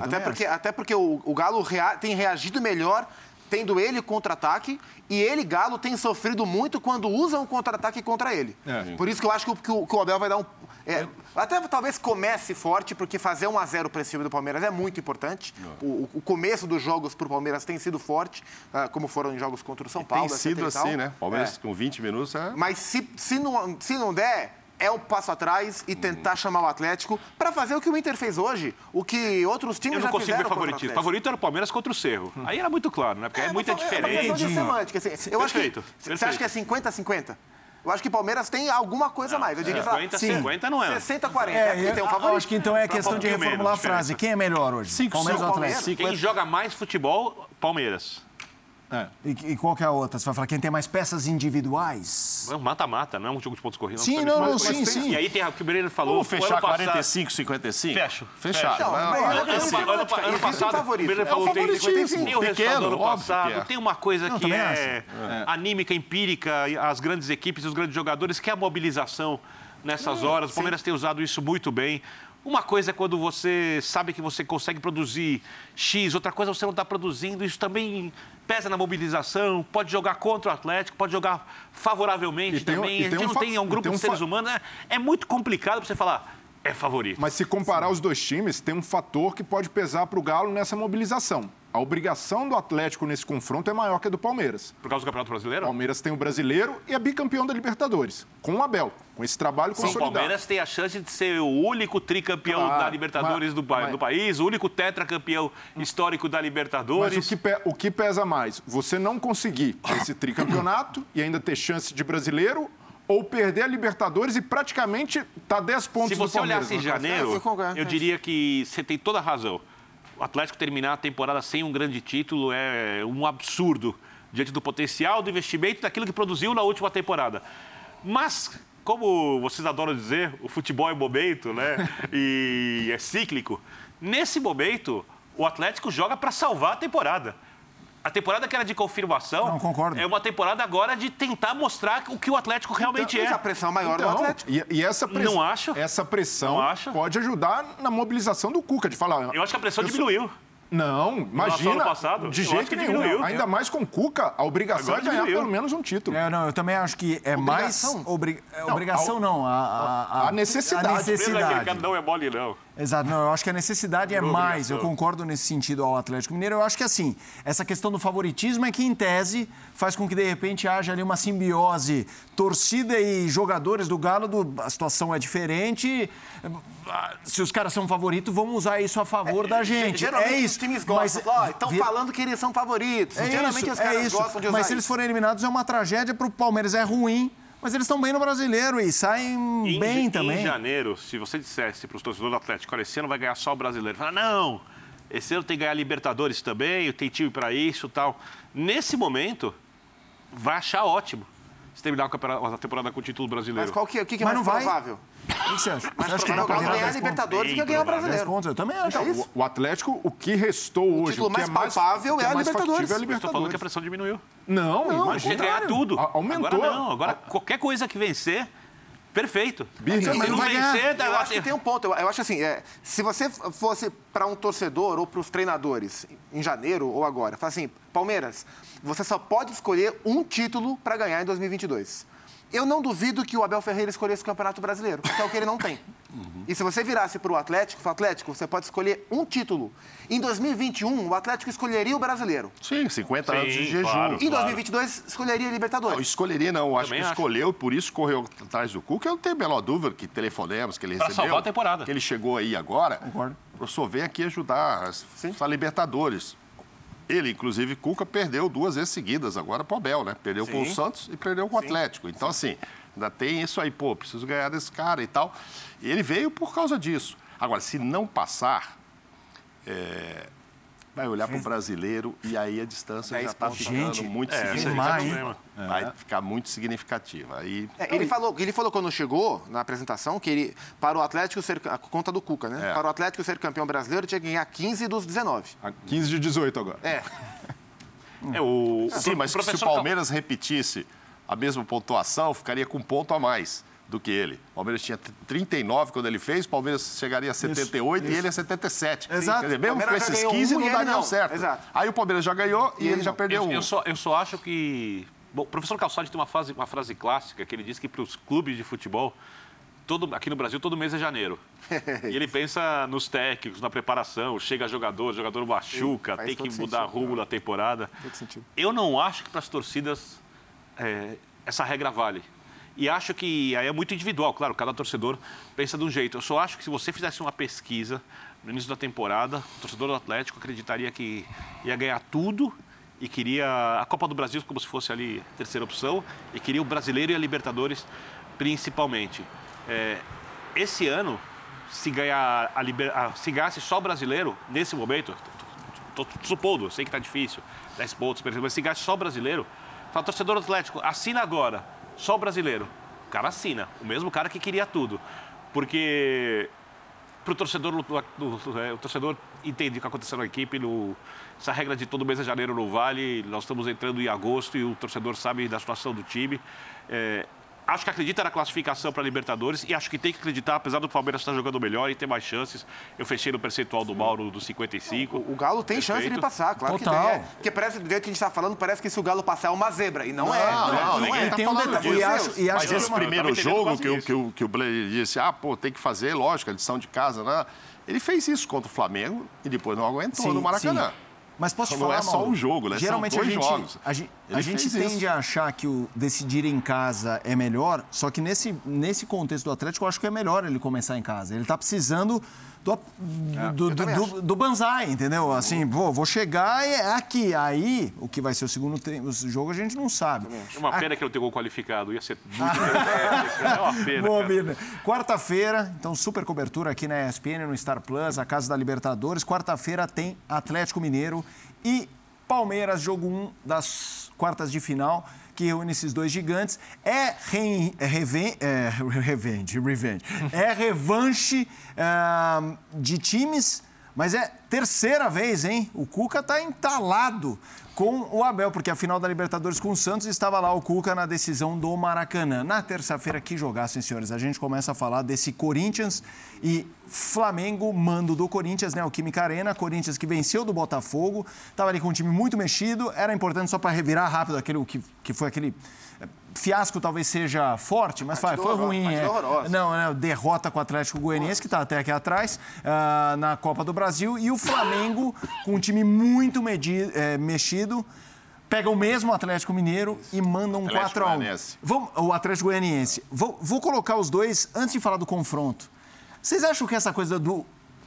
Até porque, até porque o, o Galo rea- tem reagido melhor tendo ele contra-ataque e ele, Galo, tem sofrido muito quando usam o contra-ataque contra ele. É. Por isso que eu acho que o, que o- que o Abel vai dar um... é, até talvez comece forte, porque fazer 1 a 0 para cima do Palmeiras é muito importante. O, o começo dos jogos para o Palmeiras tem sido forte, ah, como foram em jogos contra o São Paulo. Tem etc sido e assim, né? Palmeiras É. com 20 minutos é. Mas se, se, não, se não der, é um passo atrás e tentar chamar o Atlético para fazer o que o Inter fez hoje, o que outros times Eu não já consigo ver fizeram o favoritismo. Atlético. Favorito era o Palmeiras contra o Cerro. Aí era muito claro, né? Porque é, muita É uma questão diferença. de semântica. assim. Eu acho que, Perfeito, Você acha que é 50-50? Eu acho que o Palmeiras tem alguma coisa a mais. Eu diria, sei lá, 50, sim, 50 não é. 60-40. É, É, porque eu, tem um eu favorito. acho que então é questão de reformular a frase. diferença. Quem é melhor hoje? Cinco, Palmeiras ou Atlético? Quem joga mais futebol, Palmeiras. É. E, e qual que é a outra? Você vai falar quem tem mais peças individuais? É Mata-mata, não é um jogo de pontos corridos. Sim, Mas- não, não, sim, tem- sim. E aí tem o que o Breiner falou. Vamos fechar ano passado- 45, 55? Fecho. Fechado. Fecho. Não, Não, não, é- não, é- Ano, é- ano, pa- ano um passado, favorito. o Breiner É falou um tem favoritismo. Tem o resultado Pequeno, do ano passado, é. tem uma coisa Não, que é, anímica, empírica, as grandes equipes e os grandes jogadores, que é a mobilização nessas horas. O Palmeiras tem usado isso muito bem. Uma coisa é quando você sabe que você consegue produzir X, outra coisa é você não está produzindo. Isso também pesa na mobilização. Pode jogar contra o Atlético, pode jogar favoravelmente E um- também. a gente um não tem um e grupo tem de um seres humanos. É, é muito complicado para você falar, é favorito. Mas se comparar os dois times, tem um fator que pode pesar para o Galo nessa mobilização. A obrigação do Atlético nesse confronto é maior que a do Palmeiras. Por causa do Campeonato O Brasileiro? Palmeiras tem o brasileiro e é bicampeão da Libertadores, com o Abel, com esse trabalho Sim, o consolidado. Palmeiras tem a chance de ser o único tricampeão Claro, da Libertadores mas- do, mas- do país, o único tetracampeão histórico da Mas Libertadores. o que, pe- o que pesa mais? Você não conseguir esse tricampeonato e ainda ter chance de brasileiro ou perder a Libertadores e praticamente tá 10 pontos Se do você olhasse em né? janeiro, Eu concordo, eu é. diria que você tem toda a razão. O Atlético terminar a temporada sem um grande título é um absurdo diante do potencial, do investimento, daquilo que produziu na última temporada. Mas, como vocês adoram dizer, o futebol é momento, né? E é cíclico. Nesse momento, o Atlético joga para salvar a temporada. A temporada que era de confirmação Não, concordo. é uma temporada agora de tentar mostrar o que o Atlético realmente Mas é. a pressão maior Então, do Atlético. E, e essa pressão, Não acho. essa pressão Não acho. pode ajudar na mobilização do Cuca, de falar. Eu acho que a pressão eu sou- diminuiu. Não, imagina. ano passado, de jeito que nenhum. diminuiu. Ainda mais com o Cuca, a obrigação Agora é ganhar diminuiu. pelo menos um título. É, não, eu também acho que é Obrigação? mais. obri- é, obrigação, não. A, a, a necessidade. A necessidade. não é mole, não. Exato, não, eu acho que a necessidade é mais, eu concordo nesse sentido ao Atlético Mineiro. Eu acho que assim, essa questão do favoritismo é que, em tese, faz com que de repente haja ali uma simbiose. Torcida e jogadores do Galo, do- a situação é diferente. Se os caras são favoritos, vamos usar isso a favor da gente. Geralmente é os isso. times Mas, gostam. Estão vi- falando que eles são favoritos. É Geralmente isso, os caras é isso. gostam de usar Mas se eles forem eliminados, é uma tragédia para o Palmeiras. É ruim, mas eles estão bem no brasileiro e saem Em, bem em também. janeiro, se você dissesse para os torcedores do Atlético, olha, esse ano vai ganhar só o brasileiro. Fala, não, esse ano tem que ganhar Libertadores também, tem time para isso tal. Nesse momento, vai achar ótimo se terminar a temporada com o título brasileiro. Mas qual que, o que, que é Mas mais não vai. O que você acha? Você acha que dá para é ganhar 10 pontos? Libertadores do que ganhar o provável. 10 brasileiro. pontos, eu também acho. É isso? O, o Atlético, o que restou hoje, título o que mais é mais, palpável o que é a Libertadores. é a Eu estou falando que a Libertadores. pressão diminuiu. Não, Não, A gente imagina. ganhar tudo. A- aumentou. Agora não, agora qualquer coisa que vencer, perfeito. Birner, Se mas não vai ganhar. vencer, Eu dá- acho que tem um ponto. Eu, eu acho assim, é, se você fosse para um torcedor ou para os treinadores em janeiro ou agora, fala assim, Palmeiras, você só pode escolher um título para ganhar em 2022. Eu não duvido que o Abel Ferreira escolhesse o Campeonato Brasileiro, que é o que ele não tem. E se você virasse para o Atlético, fala, Atlético, você pode escolher um título. Em 2021, o Atlético escolheria o Brasileiro. Sim, 50 anos de Sim, jejum. claro. Em 2022, escolheria a Não, Libertadores. escolheria não, eu acho Também que acho. escolheu, por isso correu atrás do Cuca. Eu não tenho a menor dúvida que telefonemos, que ele Pra recebeu. salvar a temporada. Que ele chegou aí agora. Concordo. Professor, vem aqui ajudar a Libertadores. Ele, inclusive, Cuca perdeu duas vezes seguidas agora pro Abel, né? Perdeu com o Sim. Santos e perdeu com o Atlético. Então, assim, ainda tem isso aí, pô, preciso ganhar desse cara e tal. E ele veio por causa disso. Agora, se não passar, é, vai olhar para o brasileiro e aí a distância já está ficando Gente, muito É, significativa. é problema. Vai ficar muito significativa. Aí, É, ele, falou, ele falou quando chegou na apresentação que ele, para o Atlético ser. A conta do Cuca, né? É. Para o Atlético ser campeão brasileiro, tinha que ganhar 15 dos 19. A 15 de 18 agora. É. É, o, Sim, o mas se o Palmeiras repetisse a mesma pontuação, ficaria com um ponto a mais do que ele. O Palmeiras tinha 39 quando ele fez, o Palmeiras chegaria a 78 e ele a 77. Exato. Quer dizer, mesmo com esses ganhou 15 um não e daria não. certo. Exato. Aí o Palmeiras já ganhou e, E ele ele já perdeu Eu, um. eu só, eu só acho que. Bom, o professor Calçade tem uma, frase, uma frase clássica que ele diz que para os clubes de futebol, todo, aqui no Brasil, todo mês é janeiro. e ele pensa nos técnicos, na preparação, chega jogador, jogador machuca, faz tem que mudar sentido, rumo da temporada. Todo sentido. Eu não acho que para as torcidas é, essa regra vale. E acho que aí é muito individual, claro, cada torcedor pensa de um jeito. Eu só acho que se você fizesse uma pesquisa no início da temporada, o torcedor do Atlético acreditaria que ia ganhar tudo e queria a Copa do Brasil como se fosse ali terceira opção e queria o Brasileiro e a Libertadores principalmente. É, esse ano, se ganhar a liber... se ganhasse só o Brasileiro nesse momento, tô supondo, sei que tá difícil, 10 pontos, mas se ganhasse só o Brasileiro, fala, torcedor do Atlético, assina agora, só o Brasileiro. O cara assina, o mesmo cara que queria tudo. Porque para o torcedor, do- do- é, o torcedor entende o que aconteceu na equipe, no, essa regra de todo mês de janeiro não vale, nós estamos entrando em agosto e o torcedor sabe da situação do time. É, acho que acredita na classificação para a Libertadores e acho que tem que acreditar, apesar do Palmeiras estar jogando melhor e ter mais chances. Eu fechei no percentual do Mauro dos 55. O Galo tem chance de Perfeito. passar, claro Total. que tem. É, porque parece, do jeito que a gente está falando, parece que se o Galo passar é uma zebra. E não, é. Não, não, não ninguém é. E tá tem um detalhe, e acho, e acho Mas que esse é primeiro jogo que, o- que, o, que o Blair disse, ah, pô, tem que fazer, lógico, a lição de casa, né? Ele fez isso contra o Flamengo e depois não aguentou Sim, no Maracanã. sim. Mas posso te Não falar, é só Mauro? um jogo, né? São Geralmente dois a gente, jogos. a gente, a gente tende isso. a achar que o decidir em casa é melhor, só que nesse, nesse contexto do Atlético eu acho que é melhor ele começar em casa. Ele está precisando do, do, do, também do, do banzai, entendeu? Assim, pô, vou chegar e é aqui. Aí, o que vai ser o segundo te- o jogo a gente não sabe. É uma pena que não tem gol qualificado. Ia ser muito. É uma pena. Boa. Quarta-feira, então super cobertura aqui na ESPN, no Star Plus, a Casa da Libertadores. Quarta-feira tem Atlético Mineiro e Palmeiras, jogo 1 das quartas de final, que reúne esses dois gigantes. É, re, é, reven, é revenge, revenge. É revanche ah, de times, mas é terceira vez, hein? O Cuca tá entalado com o Abel, porque a final da Libertadores com o Santos estava lá o Cuca na decisão do Maracanã. Na terça-feira, que jogassem, senhores. A gente começa a falar desse Corinthians e Flamengo, mando do Corinthians, né? O Química Arena, Corinthians que venceu do Botafogo, estava ali com um time muito mexido, era importante só para revirar rápido aquele que, que foi aquele fiasco talvez seja forte, mas foi, foi ruim. é. Não, né, derrota com o Atlético Goianiense, que está até aqui atrás, ah, na Copa do Brasil. E o Flamengo, com um time muito medi- eh, mexido, pega o mesmo Atlético Mineiro e manda um Atlético 4x1. Goianiense. Vamos- O Atlético Goianiense. Vou, vou colocar os dois antes de falar do confronto. Vocês acham que essa coisa do,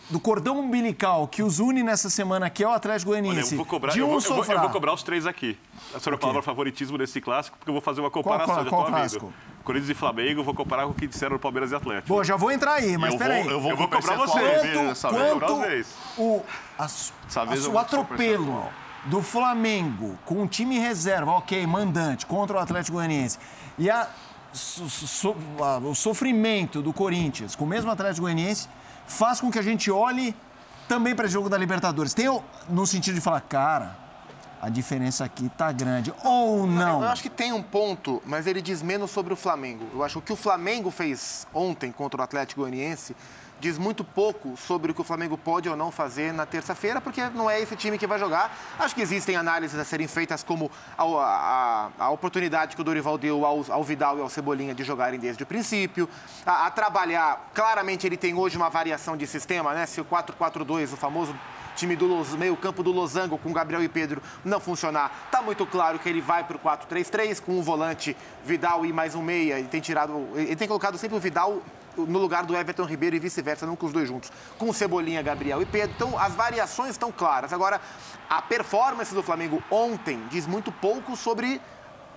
do cordão umbilical que os une nessa semana, que é o Atlético Olha, Goianiense, eu vou cobrar, de eu um vou, eu vou- eu vou cobrar os três aqui. A senhora palavra favoritismo nesse clássico, porque eu vou fazer uma comparação. qual- já qual tô clássico? amigo. Corinthians e Flamengo, vou comparar com o que disseram no Palmeiras e Atlético. Bom, já vou entrar aí, mas eu peraí. eu vou, Eu vou cobrar vocês. quanto, quanto Outra vez. o, eu o atropelo do Flamengo com o time reserva, ok, mandante, contra o Atlético Goianiense, e a, so- so- a- o sofrimento do Corinthians com o mesmo Atlético Goianiense faz com que a gente olhe também para esse jogo da Libertadores. Tem o- no sentido de falar, cara, a diferença aqui tá grande. Ou não. Eu acho que tem um ponto, mas ele diz menos sobre o Flamengo. Eu acho que o que o Flamengo fez ontem contra o Atlético Goianiense diz muito pouco sobre o que o Flamengo pode ou não fazer na terça-feira, porque não é esse time que vai jogar. Acho que existem análises a serem feitas como a, a- a oportunidade que o Dorival deu ao, ao Vidal e ao Cebolinha de jogarem desde o princípio, a, a trabalhar. Claramente ele tem hoje uma variação de sistema, né? Se o 4-4-2, o famoso time do Los- meio campo do Losango com Gabriel e Pedro não funcionar, tá muito claro que ele vai para o 4-3-3 com o volante Vidal e mais um meia. Ele tem tirado, ele tem colocado sempre o Vidal no lugar do Everton Ribeiro e vice-versa, não com os dois juntos. Com Cebolinha, Gabriel e Pedro. Então, as variações estão claras. Agora, a performance do Flamengo ontem diz muito pouco sobre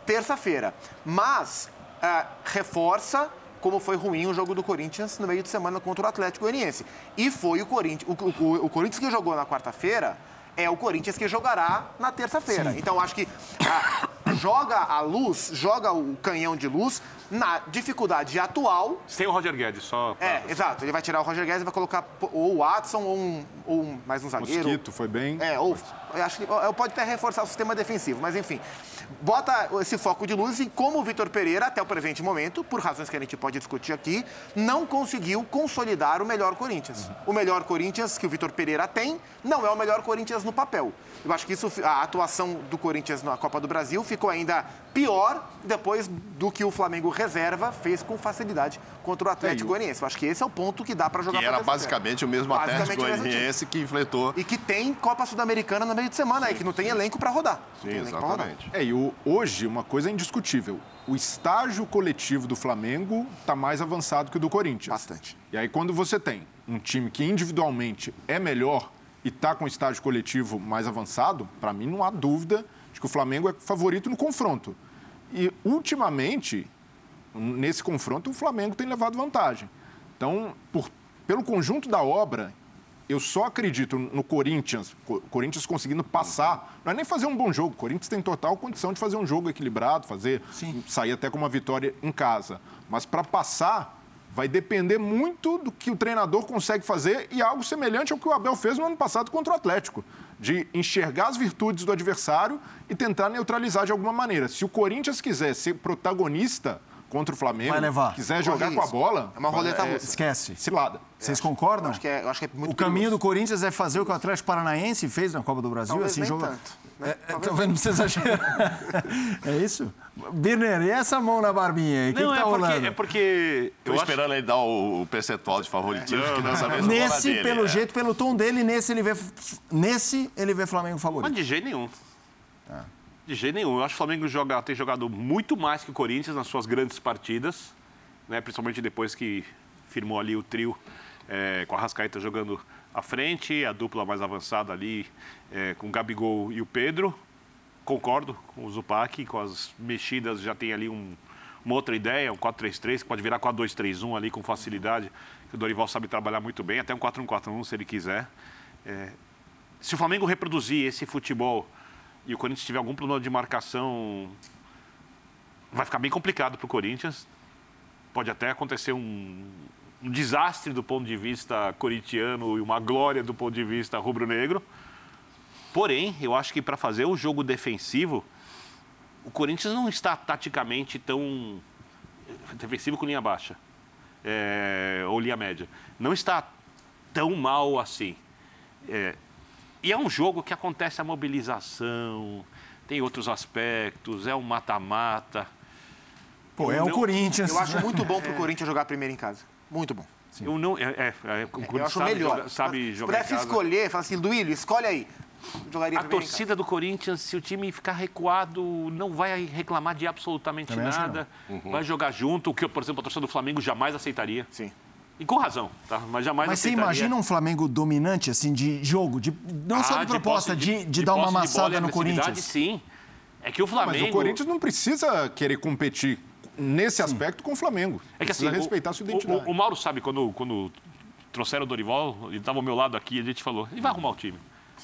terça-feira, mas ah, reforça como foi ruim o jogo do Corinthians no meio de semana contra o Atlético Goianiense. E foi o Corinthians, o, o- o Corinthians que jogou na quarta-feira é o Corinthians que jogará na terça-feira. Então acho que ah, joga a luz, joga o canhão de luz na dificuldade atual Sem o Roger Guedes, só. pra- é, exato. Ele vai tirar o Roger Guedes e vai colocar ou o Watson ou, um, ou um- mais um zagueiro. Mosquito foi bem. É, ou eu acho que ou pode até reforçar o sistema defensivo, mas enfim. Bota esse foco de luz em como o Vitor Pereira, até o presente momento, por razões que a gente pode discutir aqui, não conseguiu consolidar o melhor Corinthians. O melhor Corinthians que o Vitor Pereira tem não é o melhor Corinthians no papel. Eu acho que isso, a atuação do Corinthians na Copa do Brasil ficou ainda pior depois do que o Flamengo reserva fez com facilidade contra o Atlético Goianiense. Eu acho que esse é o ponto que dá para jogar Que era basicamente o mesmo Basicamente Atlético o mesmo time. Goianiense que enfrentou. E que tem Copa Sul-Americana no meio de semana aí, que não tem elenco para rodar. Sim, tem elenco pra rodar. exatamente. É, e o- hoje uma coisa é indiscutível. O estágio coletivo do Flamengo está mais avançado que o do Corinthians. Bastante. E aí, quando você tem um time que individualmente é melhor e está com o estágio coletivo mais avançado, para mim não há dúvida de que o Flamengo é favorito no confronto. E, ultimamente, nesse confronto, o Flamengo tem levado vantagem. Então, por- pelo conjunto da obra, eu só acredito no Corinthians, Co- Corinthians conseguindo passar, não é nem fazer um bom jogo, o Corinthians tem total condição de fazer um jogo equilibrado, fazer sair até com uma vitória em casa. Mas para passar, vai depender muito do que o treinador consegue fazer e algo semelhante ao que o Abel fez no ano passado contra o Atlético, de enxergar as virtudes do adversário e tentar neutralizar de alguma maneira. Se o Corinthians quiser ser protagonista contra o Flamengo, Vai levar. quiser jogar Corre com a isso. bola, É uma roleta russa. Esquece. cilada. Vocês concordam? Acho que é, eu acho que é muito o caminho perigoso. do Corinthians é fazer o que o Atlético Paranaense fez na Copa do Brasil, Talvez assim, nem joga... tanto. né? É, tô vendo pra vocês acharem. é isso? Birner, e essa mão na barbinha aí? O que, Não, que tá é, porque, rolando? é porque. Tô eu acho- esperando ele dar o, o percentual de favoritismo, que dessa vez Nesse, dele, pelo é. jeito, pelo tom dele, nesse ele vê, nesse ele vê Flamengo Mas favorito. de jeito nenhum. De jeito nenhum. Eu acho que o Flamengo joga, tem jogado muito mais que o Corinthians nas suas grandes partidas, né? principalmente depois que firmou ali o trio é, com a Rascaeta jogando à frente, a dupla mais avançada ali é, com o Gabigol e o Pedro. Concordo com o Zupac, com as mexidas já tem ali um- uma outra ideia, um 4-3-3, que pode virar 4-2-3-1 ali com facilidade, que o Dorival sabe trabalhar muito bem, até um 4-1-4-1 se ele quiser. É, se o Flamengo reproduzir esse futebol e o Corinthians tiver algum plano de marcação, vai ficar bem complicado para o Corinthians. Pode até acontecer um, um desastre do ponto de vista corintiano e uma glória do ponto de vista rubro-negro. Porém, eu acho que para fazer o jogo defensivo, o Corinthians não está taticamente tão defensivo com linha baixa é, ou linha média. Não está tão mal assim. É, e é um jogo que acontece a mobilização, tem outros aspectos, é um mata-mata. Pô, é o Corinthians. Eu acho muito bom pro Corinthians jogar primeiro em casa. Muito bom. Eu não, é, é, é, o Eu Corinthians acho sabe melhor. jogar- sabe Se jogar em pudesse casa. escolher, fala assim, Duílio, escolhe aí. Jogaria A torcida do Corinthians, se o time ficar recuado, não vai reclamar de absolutamente Também nada. Vai jogar junto, o que, por exemplo, a torcida do Flamengo jamais aceitaria. Sim. E com razão, tá? Mas jamais Mas você imagina um Flamengo dominante, assim, de jogo, de, não só Ah, de proposta, posse de, de, de dar uma de amassada no Corinthians. Sim. É que o Flamengo. Mas o Corinthians não precisa querer competir nesse aspecto com o Flamengo. É que assim, precisa o- respeitar a sua o- identidade. O, o Mauro sabe, quando, quando trouxeram o Dorival, ele estava ao meu lado aqui, a gente falou, ele vai arrumar o time.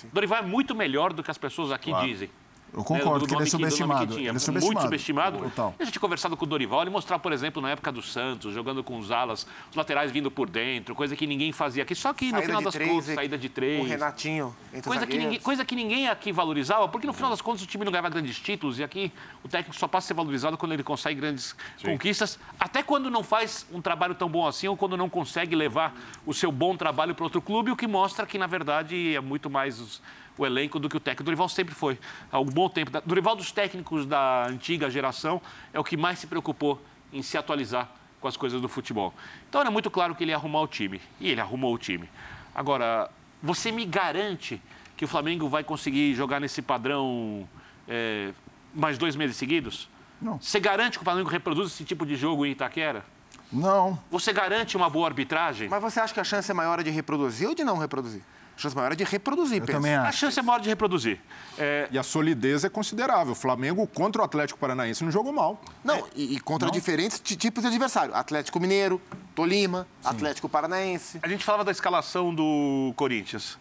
O Dorival é muito melhor do que as pessoas aqui dizem. Eu concordo do que ele é subestimado. que tinha. Ele é Muito subestimado. subestimado. Total. E a gente conversado com o Dorival, ele mostrar, por exemplo, na época do Santos, jogando com os alas, os laterais vindo por dentro, coisa que ninguém fazia aqui. Só que no Saída final das três, contas, saída de O três. Renatinho entre os Coisa que, ninguém, coisa que ninguém aqui valorizava, porque no final das contas o time não ganhava grandes títulos e aqui o técnico só passa a ser valorizado quando ele consegue grandes conquistas, até quando não faz um trabalho tão bom assim ou quando não consegue levar o seu bom trabalho para outro clube, o que mostra que, na verdade, é muito mais os- o elenco do que o técnico. Dorival sempre foi, há um bom tempo. Dorival dos técnicos da antiga geração é o que mais se preocupou em se atualizar com as coisas do futebol. Então era muito claro que ele ia arrumar o time. E ele arrumou o time. Agora, você me garante que o Flamengo vai conseguir jogar nesse padrão é, mais dois meses seguidos? Não. Você garante que o Flamengo reproduz esse tipo de jogo em Itaquera? Não. Você garante uma boa arbitragem? Mas você acha que a chance é maior de reproduzir ou de não reproduzir? A chance maior é de reproduzir, Eu penso. também A acho. chance é maior de reproduzir. É, E a solidez é considerável. O Flamengo contra o Atlético Paranaense não jogou mal. Não, e, e contra diferentes ti- tipos de adversário. Atlético Mineiro, Tolima, Atlético Paranaense. A gente falava da escalação do Corinthians.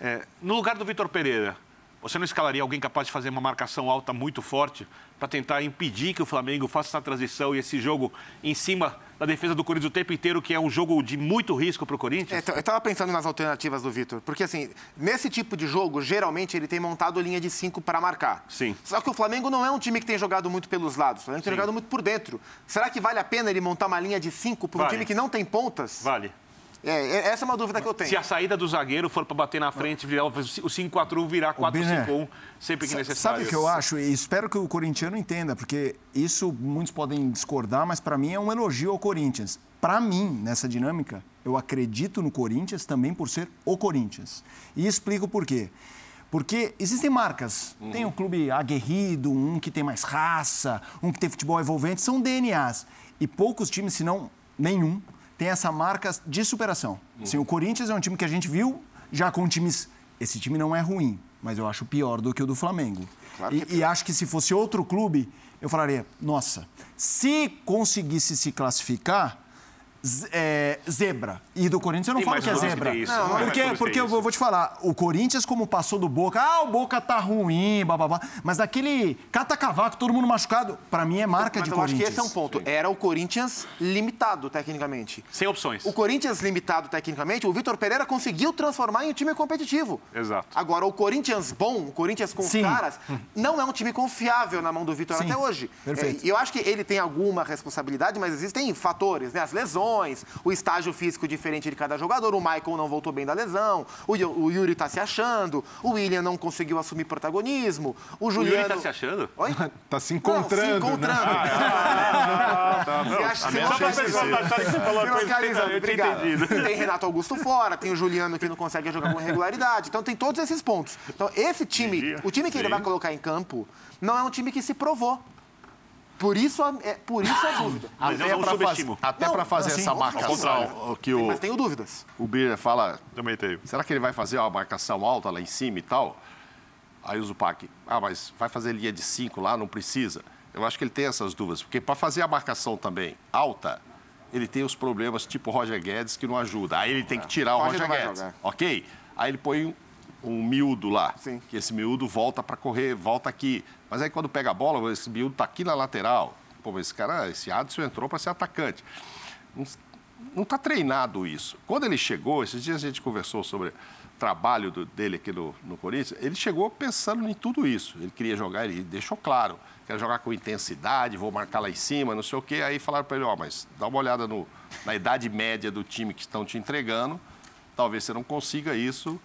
É, no lugar do Vitor Pereira, você não escalaria alguém capaz de fazer uma marcação alta muito forte para tentar impedir que o Flamengo faça essa transição e esse jogo em cima da defesa do Corinthians o tempo inteiro, que é um jogo de muito risco para o É, Corinthians? então, eu estava pensando nas alternativas do Vitor, porque assim, nesse tipo de jogo, geralmente ele tem montado linha de cinco para marcar. Sim. Só que o Flamengo não é um time que tem jogado muito pelos lados, o Flamengo tem jogado muito por dentro. Será que vale a pena ele montar uma linha de cinco para um Vale. time que não tem pontas? Vale. É, é- essa é uma dúvida que eu tenho. Se a saída do zagueiro for para bater na frente, virar, o 5-4-1 virar 4-5-1 sempre que necessário. Sabe o que eu acho? E espero que o corintiano entenda, porque isso muitos podem discordar, mas para mim é um elogio ao Corinthians. Para mim, nessa dinâmica, eu acredito no Corinthians também por ser o Corinthians. E explico por quê. Porque existem marcas. Tem um clube aguerrido, um que tem mais raça, um que tem futebol envolvente, são DNAs. E poucos times, se não nenhum, tem essa marca de superação. Assim, o Corinthians é um time que a gente viu já com times. Esse time não é ruim, mas eu acho pior do que o do Flamengo. e, e acho que se fosse outro clube, eu falaria: nossa, se conseguisse se classificar. É, zebra. E do Corinthians eu não Tem falo que é que zebra. isso. Não, porque, que porque eu vou te falar, o Corinthians, como passou do Boca, ah, o Boca tá ruim, bababá. Mas daquele cata-cavaco, todo mundo machucado, pra mim é marca Mas de eu acho que Corinthians. esse é um ponto. Era o Corinthians limitado, tecnicamente. Sem opções. O Corinthians limitado tecnicamente, o Vitor Pereira conseguiu transformar em um time competitivo. Exato. Agora, o Corinthians bom, o Corinthians com os Sim. caras, não é um time confiável na mão do Vitor Sim. até hoje. Perfeito. É, E eu acho que ele tem alguma responsabilidade, mas existem fatores, né? As lesões. Lesões, o estágio físico diferente de cada jogador. O Michael não voltou bem da lesão, o, o Yuri tá se achando, o William não conseguiu assumir protagonismo, o O Juliano... Yuri tá se achando? Oi? Tá se Não, encontrando, se encontrando. né? Acha- Só pra localiza- pessoal não acharem que você falou coisa obrigado. Tem Renato Augusto fora, tem o Juliano que não consegue jogar com regularidade. Então tem todos esses pontos. Então esse time, o time que ele vai colocar em campo, não é um time que se provou. Por isso a, é, por isso a dúvida. Mas eu Até não para subestimo. até pra fazer assim, essa marcação o que o, Mas tenho dúvidas. o Birner fala, Também tenho. será que ele vai fazer uma marcação alta lá em cima e tal? Aí o Zupac, ah, mas vai fazer linha de 5 lá, não precisa. Eu acho que ele tem essas dúvidas, porque para fazer a marcação também alta, ele tem os problemas tipo Roger Guedes que não ajuda. Aí ele tem que tirar o Roger Roger Guedes, ok? Aí ele põe um, miúdo lá, Sim. que esse miúdo volta para correr, volta aqui. Mas aí quando pega a bola, esse miúdo tá aqui na lateral. Pô, mas esse cara, esse Adson entrou para ser atacante. Não- está treinado isso. Quando ele chegou, esses dias a gente conversou sobre o trabalho do- dele aqui no, no Corinthians, ele chegou pensando em tudo isso. Ele queria jogar, ele deixou claro, quero jogar com intensidade, vou marcar lá em cima, não sei o quê. Aí falaram para ele, ó, mas dá uma olhada no- na idade média do time que estão te entregando, talvez você não consiga isso,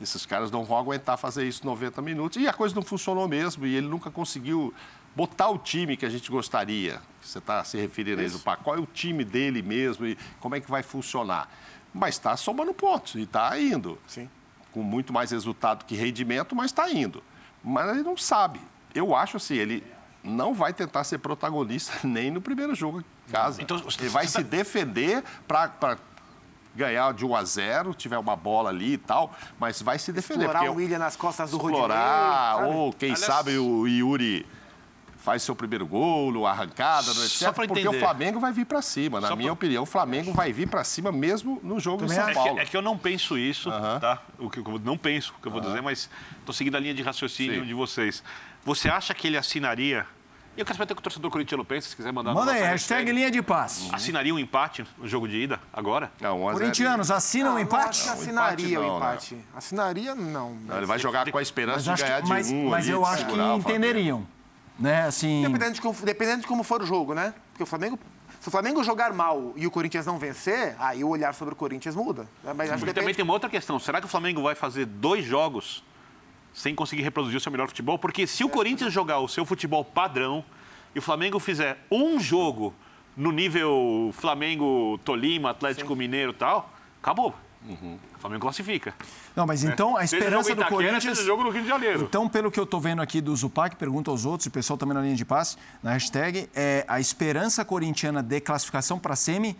esses caras não vão aguentar fazer isso 90 minutos. E a coisa não funcionou mesmo, e ele nunca conseguiu botar o time que a gente gostaria. Você está se referindo aí, Zupac, qual é o time dele mesmo e como é que vai funcionar. Mas está somando pontos e está indo. Sim. Com muito mais resultado que rendimento, mas está indo. Mas ele não sabe. Eu acho assim, ele não vai tentar ser protagonista nem no primeiro jogo em casa. Então, ele vai se defender para ganhar de 1 a 0, tiver uma bola ali e tal, mas vai se defender. Explorar o William nas costas do Rodinei. explorar, sabe? ou quem Aliás- sabe o Yuri faz seu primeiro gol, arrancada, no Só etc. pra Porque o Flamengo vai vir para cima. Na Só minha pra- opinião, o Flamengo vai vir para cima mesmo no jogo em São É Paulo. que, é que eu não penso isso, tá? O que eu não penso o que eu vou dizer, mas estou seguindo a linha de raciocínio Sim. de vocês. Você acha que ele assinaria? E eu quero saber até o que o torcedor corintiano pensa, se quiser mandar Manda aí, hashtag linha de passe. Assinaria um empate no jogo de ida, agora? Não, 1 a 0. Corintianos, assinam o Não, empate? acho que Não, assinaria empate o não, empate. Assinaria, não. Não, ele vai jogar com a esperança de ganhar que, de mas, um mas ali, eu acho que o entenderiam. Né, assim... Dependendo de, como, dependendo de como for o jogo, né? Porque o Flamengo. Se o Flamengo jogar mal e o Corinthians não vencer, aí o olhar sobre o Corinthians muda. Mas acho que também depende. tem uma outra questão. Será que o Flamengo vai fazer dois jogos sem conseguir reproduzir o seu melhor futebol? Porque se o Corinthians jogar o seu futebol padrão e o Flamengo fizer um jogo no nível Flamengo-Tolima, Atlético Mineiro e tal, acabou. O Flamengo classifica. Não, mas então a esperança do Corinthians... jogo no Rio de Janeiro. Então, pelo que eu tô vendo aqui do Zupac, pergunta aos outros, e o pessoal também na linha de passe, na hashtag, é a esperança corintiana de classificação para semi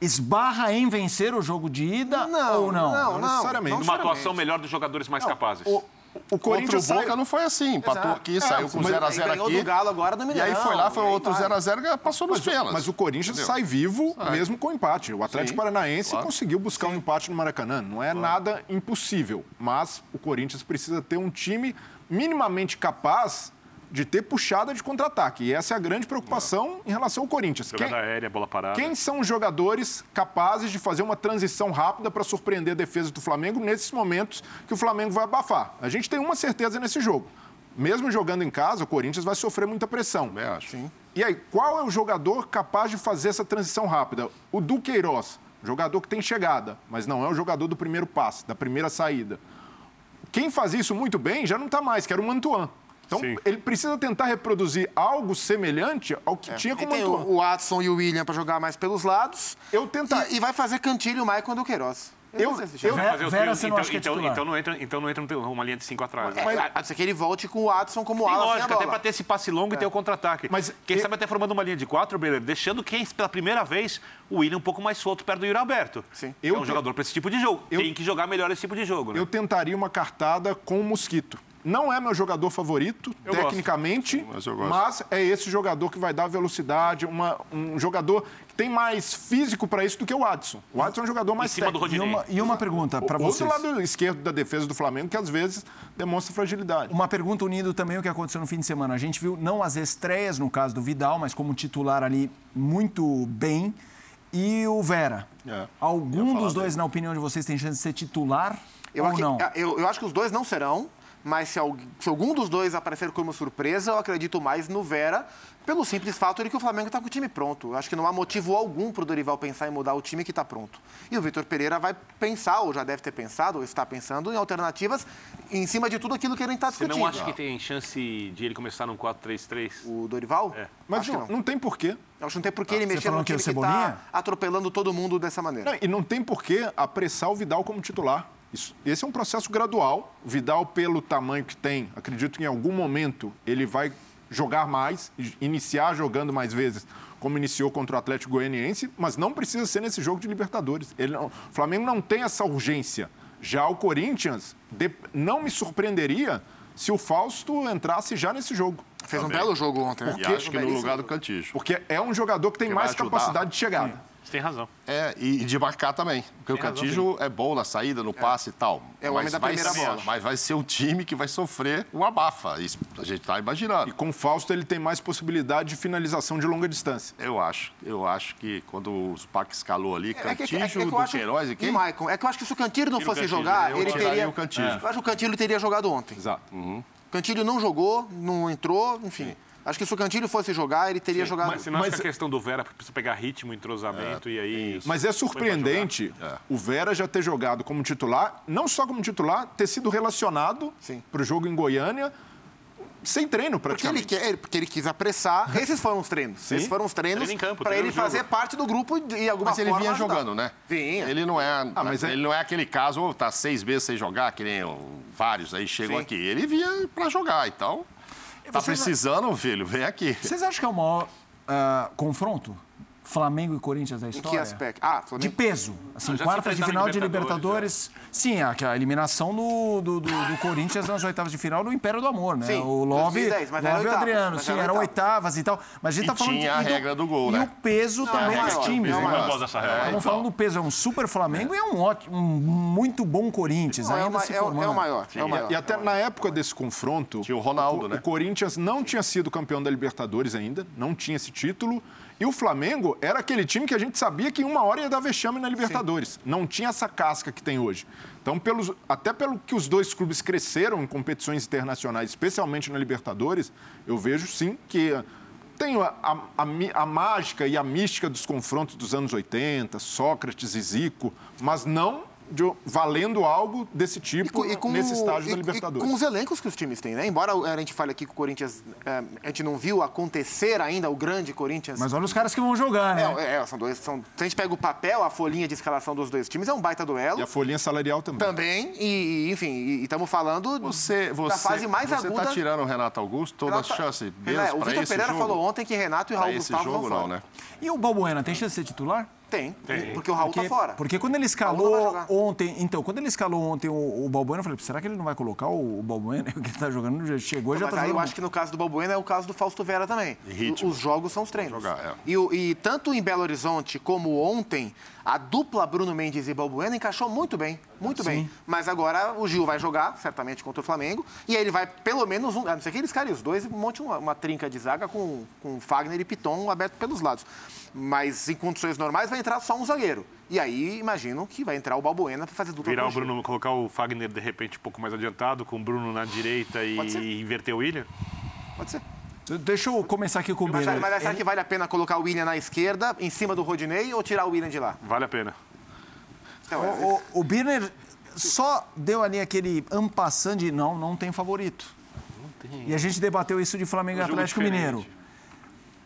esbarra em vencer o jogo de ida Não, ou não? não, não. necessariamente. Numa atuação melhor dos jogadores mais capazes. O, o Contra o Corinthians sai- Boca não foi assim. Empatou Exato. aqui, É, saiu com mas 0x0 aí ganhou aqui. do Galo agora no E aí Mineirão, foi lá, foi outro vai. 0x0 passou nos pênaltis. Mas o Corinthians Entendeu? sai vivo mesmo com empate. O Atlético Sim, Paranaense claro. conseguiu buscar um empate no Maracanã. Não é nada impossível, mas o Corinthians precisa ter um time minimamente capaz de ter puxada de contra-ataque. E essa é a grande preocupação em relação ao Corinthians. Jogada Quem- aérea, bola parada. Quem são os jogadores capazes de fazer uma transição rápida para surpreender a defesa do Flamengo nesses momentos que o Flamengo vai abafar? A gente tem uma certeza nesse jogo. Mesmo jogando em casa, o Corinthians vai sofrer muita pressão. Também acho. E aí, qual é o jogador capaz de fazer essa transição rápida? O Duqueiroz, jogador que tem chegada, mas não é o jogador do primeiro passe, da primeira saída. Quem fazia isso muito bem já não está mais, que era o Mantuan. Então, Sim. ele precisa tentar reproduzir algo semelhante ao que tinha com E o tem o, o Watson e o William para jogar mais pelos lados. Eu tenta- E, e vai fazer Cantilho, o Maicon e o Queiroz. Eu- eu- o Vera, você não então, acha que é então, então não entra, então não entra uma linha de cinco atrás. né? É, a não ser que ele volte com o Watson como ala bola. até para ter esse passe longo e ter o contra-ataque. Mas Quem eu- sabe até formando uma linha de quatro, Beleiro, deixando quem, pela primeira vez, o William um pouco mais solto perto do Yuri Alberto. Sim. Eu, Eu é um te- jogador para esse tipo de jogo. eu- Tem que jogar melhor esse tipo de jogo, né? eu tentaria uma cartada com o Mosquito. Não é meu jogador favorito, Eu tecnicamente, Mas eu gosto. mas é esse jogador que vai dar velocidade, uma- um jogador que tem mais físico para isso do que o Adson. O Adson é um jogador mais Em cima do técnico. E uma, e uma pergunta para Outro vocês. lado esquerdo da defesa do Flamengo, que às vezes demonstra fragilidade. Uma pergunta unindo também o que aconteceu no fim de semana. A gente viu não as estreias, no caso do Vidal, mas como titular ali muito bem. E o Vera. É, Algum dos dois, dele. na opinião de vocês, tem chance de ser titular Eu, ou aqui- não? eu, eu acho que os dois não serão. Mas se, algum dos dois aparecer como surpresa, eu acredito mais no Vera, pelo simples fato de que o Flamengo está com o time pronto. Eu acho que não há motivo algum para o Dorival pensar em mudar o time que está pronto. E o Vitor Pereira vai pensar, ou já deve ter pensado, ou está pensando, em alternativas em cima de tudo aquilo que ele está Você discutindo. não acha que tem chance de ele começar num 4-3-3? O Dorival? É. Mas Acho que não, não tem porquê. Eu acho que não tem por que ele você mexer no que é o time que está atropelando todo mundo dessa maneira. Não, e não tem porquê apressar o Vidal como titular. Isso- esse é um processo gradual. O Vidal, pelo tamanho que tem, acredito que em algum momento ele vai jogar mais, iniciar jogando mais vezes, como iniciou contra o Atlético Goianiense, mas não precisa ser nesse jogo de Libertadores. Ele não- o Flamengo não tem essa urgência. Já o Corinthians, de- não me surpreenderia se o Fausto entrasse já nesse jogo. Fez um belo jogo ontem. né? E acho que no lugar do. Cantijo. Porque é um jogador que tem Que mais capacidade de chegada. Você tem razão. É, e e de marcar também. Porque o Tem razão, Cantijo é bom na saída, no passe e tal. É o homem Mas da vai primeira ser- bola. Mas vai ser um time que vai sofrer uma abafa. Isso a gente está imaginando. E com o Fausto ele tem mais possibilidade de finalização de longa distância. Eu acho. Eu acho que quando o Zupac escalou ali, É que- é é que eu do acho- Queiroz e quem? Maicon, é que eu acho que se o Cantilho não o fosse Cantilho, jogar, eu ele teria. o Cantilho. Eu acho que o Cantilho teria jogado ontem. Exato. Cantilho não jogou, não entrou, enfim. Acho que se o Cantilho fosse jogar, ele teria jogado. Mas você não Mas- a questão do Vera precisa pegar ritmo, entrosamento e aí... Mas é surpreendente É. o Vera já ter jogado como titular, não só como titular, ter sido relacionado Sim. para o jogo em Goiânia, sem treino Porque ele, praticamente. quer, porque ele quis apressar. Esses foram os treinos. Esses foram os treinos Treino para ele fazer jogo. parte do grupo de alguma Mas ele forma. vinha ajudar. jogando, né? Vinha. Ele não é, mas é- ele não é aquele caso, tá seis meses sem jogar, que nem vários aí chegam Sim. aqui. Ele vinha para jogar, então. Tá precisando, filho, vem aqui. Vocês acham que é o maior ah, confronto? Flamengo e Corinthians da Em história? que aspecto? Ah, De Flamengo. peso. Assim, Não, se quartas de final em de Libertadores, Libertadores. Sim, a, a eliminação do, do, do- do Corinthians nas oitavas de final do Império do Amor, né? Sim, o Love, 2010, mas era Love e oitavas, Adriano. mas Sim, era eram oitavas. oitavas e tal. Mas a gente E tá falando tinha a e do- regra do gol, E né? o peso também é dos times. é né? maior. Eu gosto dessa regra. Estamos falando do peso, é um super Flamengo e é um ótimo, um muito bom Corinthians, Não, é, ainda o, se é, o- formando. é o maior. É o maior. E até na época desse confronto, Tinha o Ronaldo, o, né? o Corinthians não tinha sido campeão da Libertadores ainda, não tinha esse título. E o Flamengo era aquele time que a gente sabia que em uma hora ia dar vexame na Libertadores. Não tinha essa casca que tem hoje. Então, pelos, até pelo que os dois clubes cresceram em competições internacionais, especialmente na Libertadores, eu vejo sim que tem a, a- a a mágica e a mística dos confrontos dos anos 80, Sócrates e Zico, mas não de- valendo algo desse tipo nesse estágio e- da Libertadores. E com os elencos que os times têm, né? Embora a gente fale aqui que o Corinthians, é, a gente não viu acontecer ainda o grande Corinthians. Mas olha os caras que vão jogar, né? É, é, são dois. São, se a gente pega o papel, a folhinha de escalação dos dois times, é um baita duelo. E a folhinha salarial também. Também, e, e, enfim, e estamos falando Você, você, da fase mais você aguda. tá tirando o Renato Augusto todas as Renato- chances É, mesmo o Vitor esse Pereira jogo? falou ontem que Renato e Pra Raul esse Gustavo jogo vão não, né? E o Balbuena tem chance de ser titular? Tem, porque o Raul Porque, tá fora. porque quando ele escalou ontem, então, quando ele escalou ontem o, o Balbuena, eu falei, será que ele não vai colocar o, o Balbuena? O que ele tá jogando já chegou, já Mas tá aí eu jogando. acho que no caso do Balbuena é o caso do Fausto Vera também. Ritmo. Os jogos são os treinos. Jogar, é. e, o- e tanto em Belo Horizonte como ontem, a dupla Bruno Mendes e Balbuena encaixou muito bem, muito bem. Mas agora o Gil vai jogar, certamente, contra o Flamengo, e aí ele vai pelo menos um, a não ser que eles carem os dois e monte uma, uma trinca de zaga com, com Fagner e Piton aberto pelos lados. Mas em condições normais vai entrar só um zagueiro. E aí imagino que vai entrar o Balbuena para fazer dupla Virar com o. Bruno, colocar o Fagner de repente um pouco mais adiantado, com o Bruno na direita e inverter o William? Pode ser. Deixa eu começar aqui com o Mas, Birner. mas será que vale a pena colocar o William na esquerda, em cima do Rodinei, ou tirar o William de lá? Vale a pena. Então, é- O, o, o Birner só deu ali aquele ampassando de não, não tem favorito. E a gente debateu isso de Flamengo e jogo Atlético diferente. Mineiro.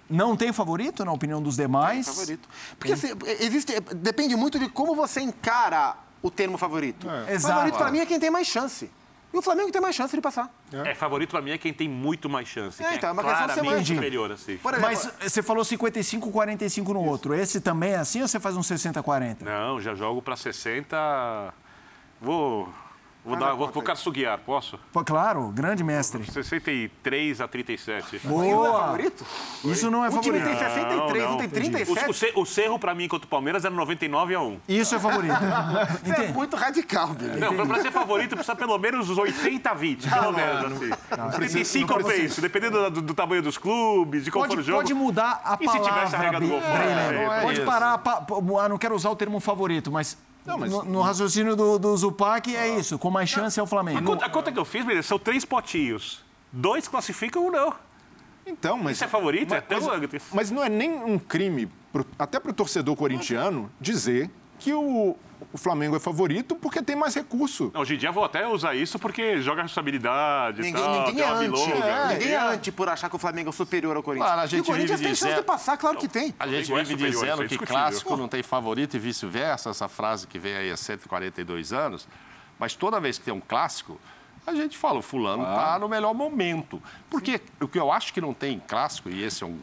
Não tem favorito, na opinião dos demais? favorito. Porque assim, existe, depende muito de como você encara o termo favorito. Exato. Favorito pra mim é quem tem mais chance. E o Flamengo tem mais chance de passar. É, favorito pra mim é quem tem muito mais chance. É, quem então, é uma questão de claramente semântica. superior, assim. Por exemplo, Mas você falou 55, 45 no outro. Esse também é assim ou você faz um 60, 40? Não, já jogo pra 60. Vou. Vou, dar, a vou, vou caçuguear, posso? Pô, claro, grande mestre. 63 a 37. não é Boa! favorito? Isso não é O time favorito. tem 63, Não, não, tem não, 37. O, o, Ce- o Cerro, pra mim, contra o Palmeiras, era 99 a 1. Isso é favorito. Isso é muito radical, Billy. Não, pra, pra ser favorito, precisa pelo menos uns 80 a 20, pelo menos, assim. 75 eu penso, dependendo do, do tamanho dos clubes, de qual for Pode, o jogo. pode mudar a E se palavra. tivesse a regra do gol fora? É, é pode isso. parar. pa- pa- ah, não quero usar o termo favorito, mas Não, mas- no, no raciocínio do, do Zupac é isso, com mais chance é o A Flamengo. conta, a conta que eu fiz, beleza, são três potinhos. Dois classificam, um não. Então, mas. Isso é favorito? Mas, é tão... mas, mas não é nem um crime, pro- até para o torcedor corintiano, dizer que o, o Flamengo é favorito porque tem mais recurso. Não, Hoje em dia vou até usar isso porque joga responsabilidade e Ninguém, tal, ninguém é anti. é, ninguém é anti por achar que o Flamengo é superior ao Corinthians. Claro, a e gente o Corinthians tem chance dizendo- de passar, claro que tem. A gente é vive superior, isso é dizendo que clássico não tem favorito e vice-versa, essa frase que vem aí há 142 anos. Mas toda vez que tem um clássico, a gente fala, o fulano está no melhor momento. Porque o que eu acho que não tem em clássico, e esse é um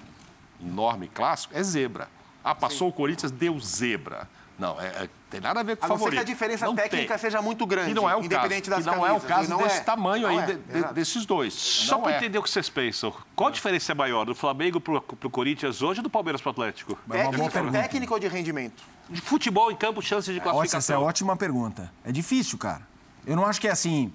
enorme clássico, é zebra. Ah, passou o Corinthians, deu zebra. Não, é, é- tem nada a ver com A não ser favorito. que a diferença Não técnica tem. seja muito grande, E não é o independente caso, das que não é o camisas, caso não desse é. tamanho Não aí, é, de- de- exato. desses dois. Só Não para é. entender o que vocês pensam, qual a diferença é maior do Flamengo pro, pro Corinthians hoje ou do Palmeiras pro Atlético? Técnica, técnica ou de rendimento? De futebol em campo, chance de Ótima, essa é classificação. ótima pergunta. É difícil, cara. Eu não acho que é assim.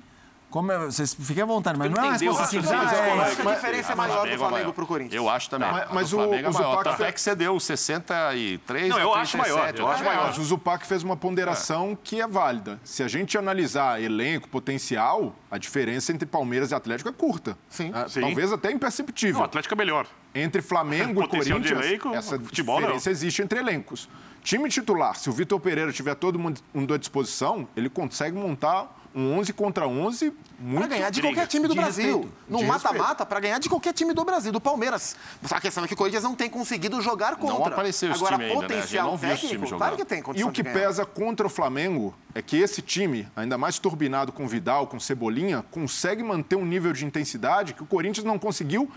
Como é- vocês fiquem à vontade, mas Você não é uma o Ah, do é, que a diferença é maior do Flamengo pro Corinthians. Eu acho também. Mas- mas o- Flamengo é o maior. Zupac Tanto é que cedeu 63 Não, eu acho 37. maior, eu acho maior. Mas o Zupac fez uma ponderação que é válida. Se a gente analisar elenco, potencial, a diferença entre Palmeiras e Atlético é curta. Sim. Ah, Sim. Talvez até Não, imperceptível. o Atlético é melhor. Entre Flamengo e Corinthians, elenco, essa futebol não. diferença existe entre elencos. Time titular, se o Vitor Pereira tiver todo mundo à disposição, ele consegue montar um 11 contra 11 muito... Pra ganhar de briga. qualquer time do De Brasil. respeito. No mata-mata, pra ganhar de qualquer time do Brasil, do Palmeiras. Só a questão é que o Corinthians não tem conseguido jogar contra. apareceu esse Agora, time ainda, né? Potencial não esse time técnico, claro que tem E o que pesa contra o Flamengo é que esse time, ainda mais turbinado com Vidal, com Cebolinha, consegue manter um nível de intensidade que o Corinthians não conseguiu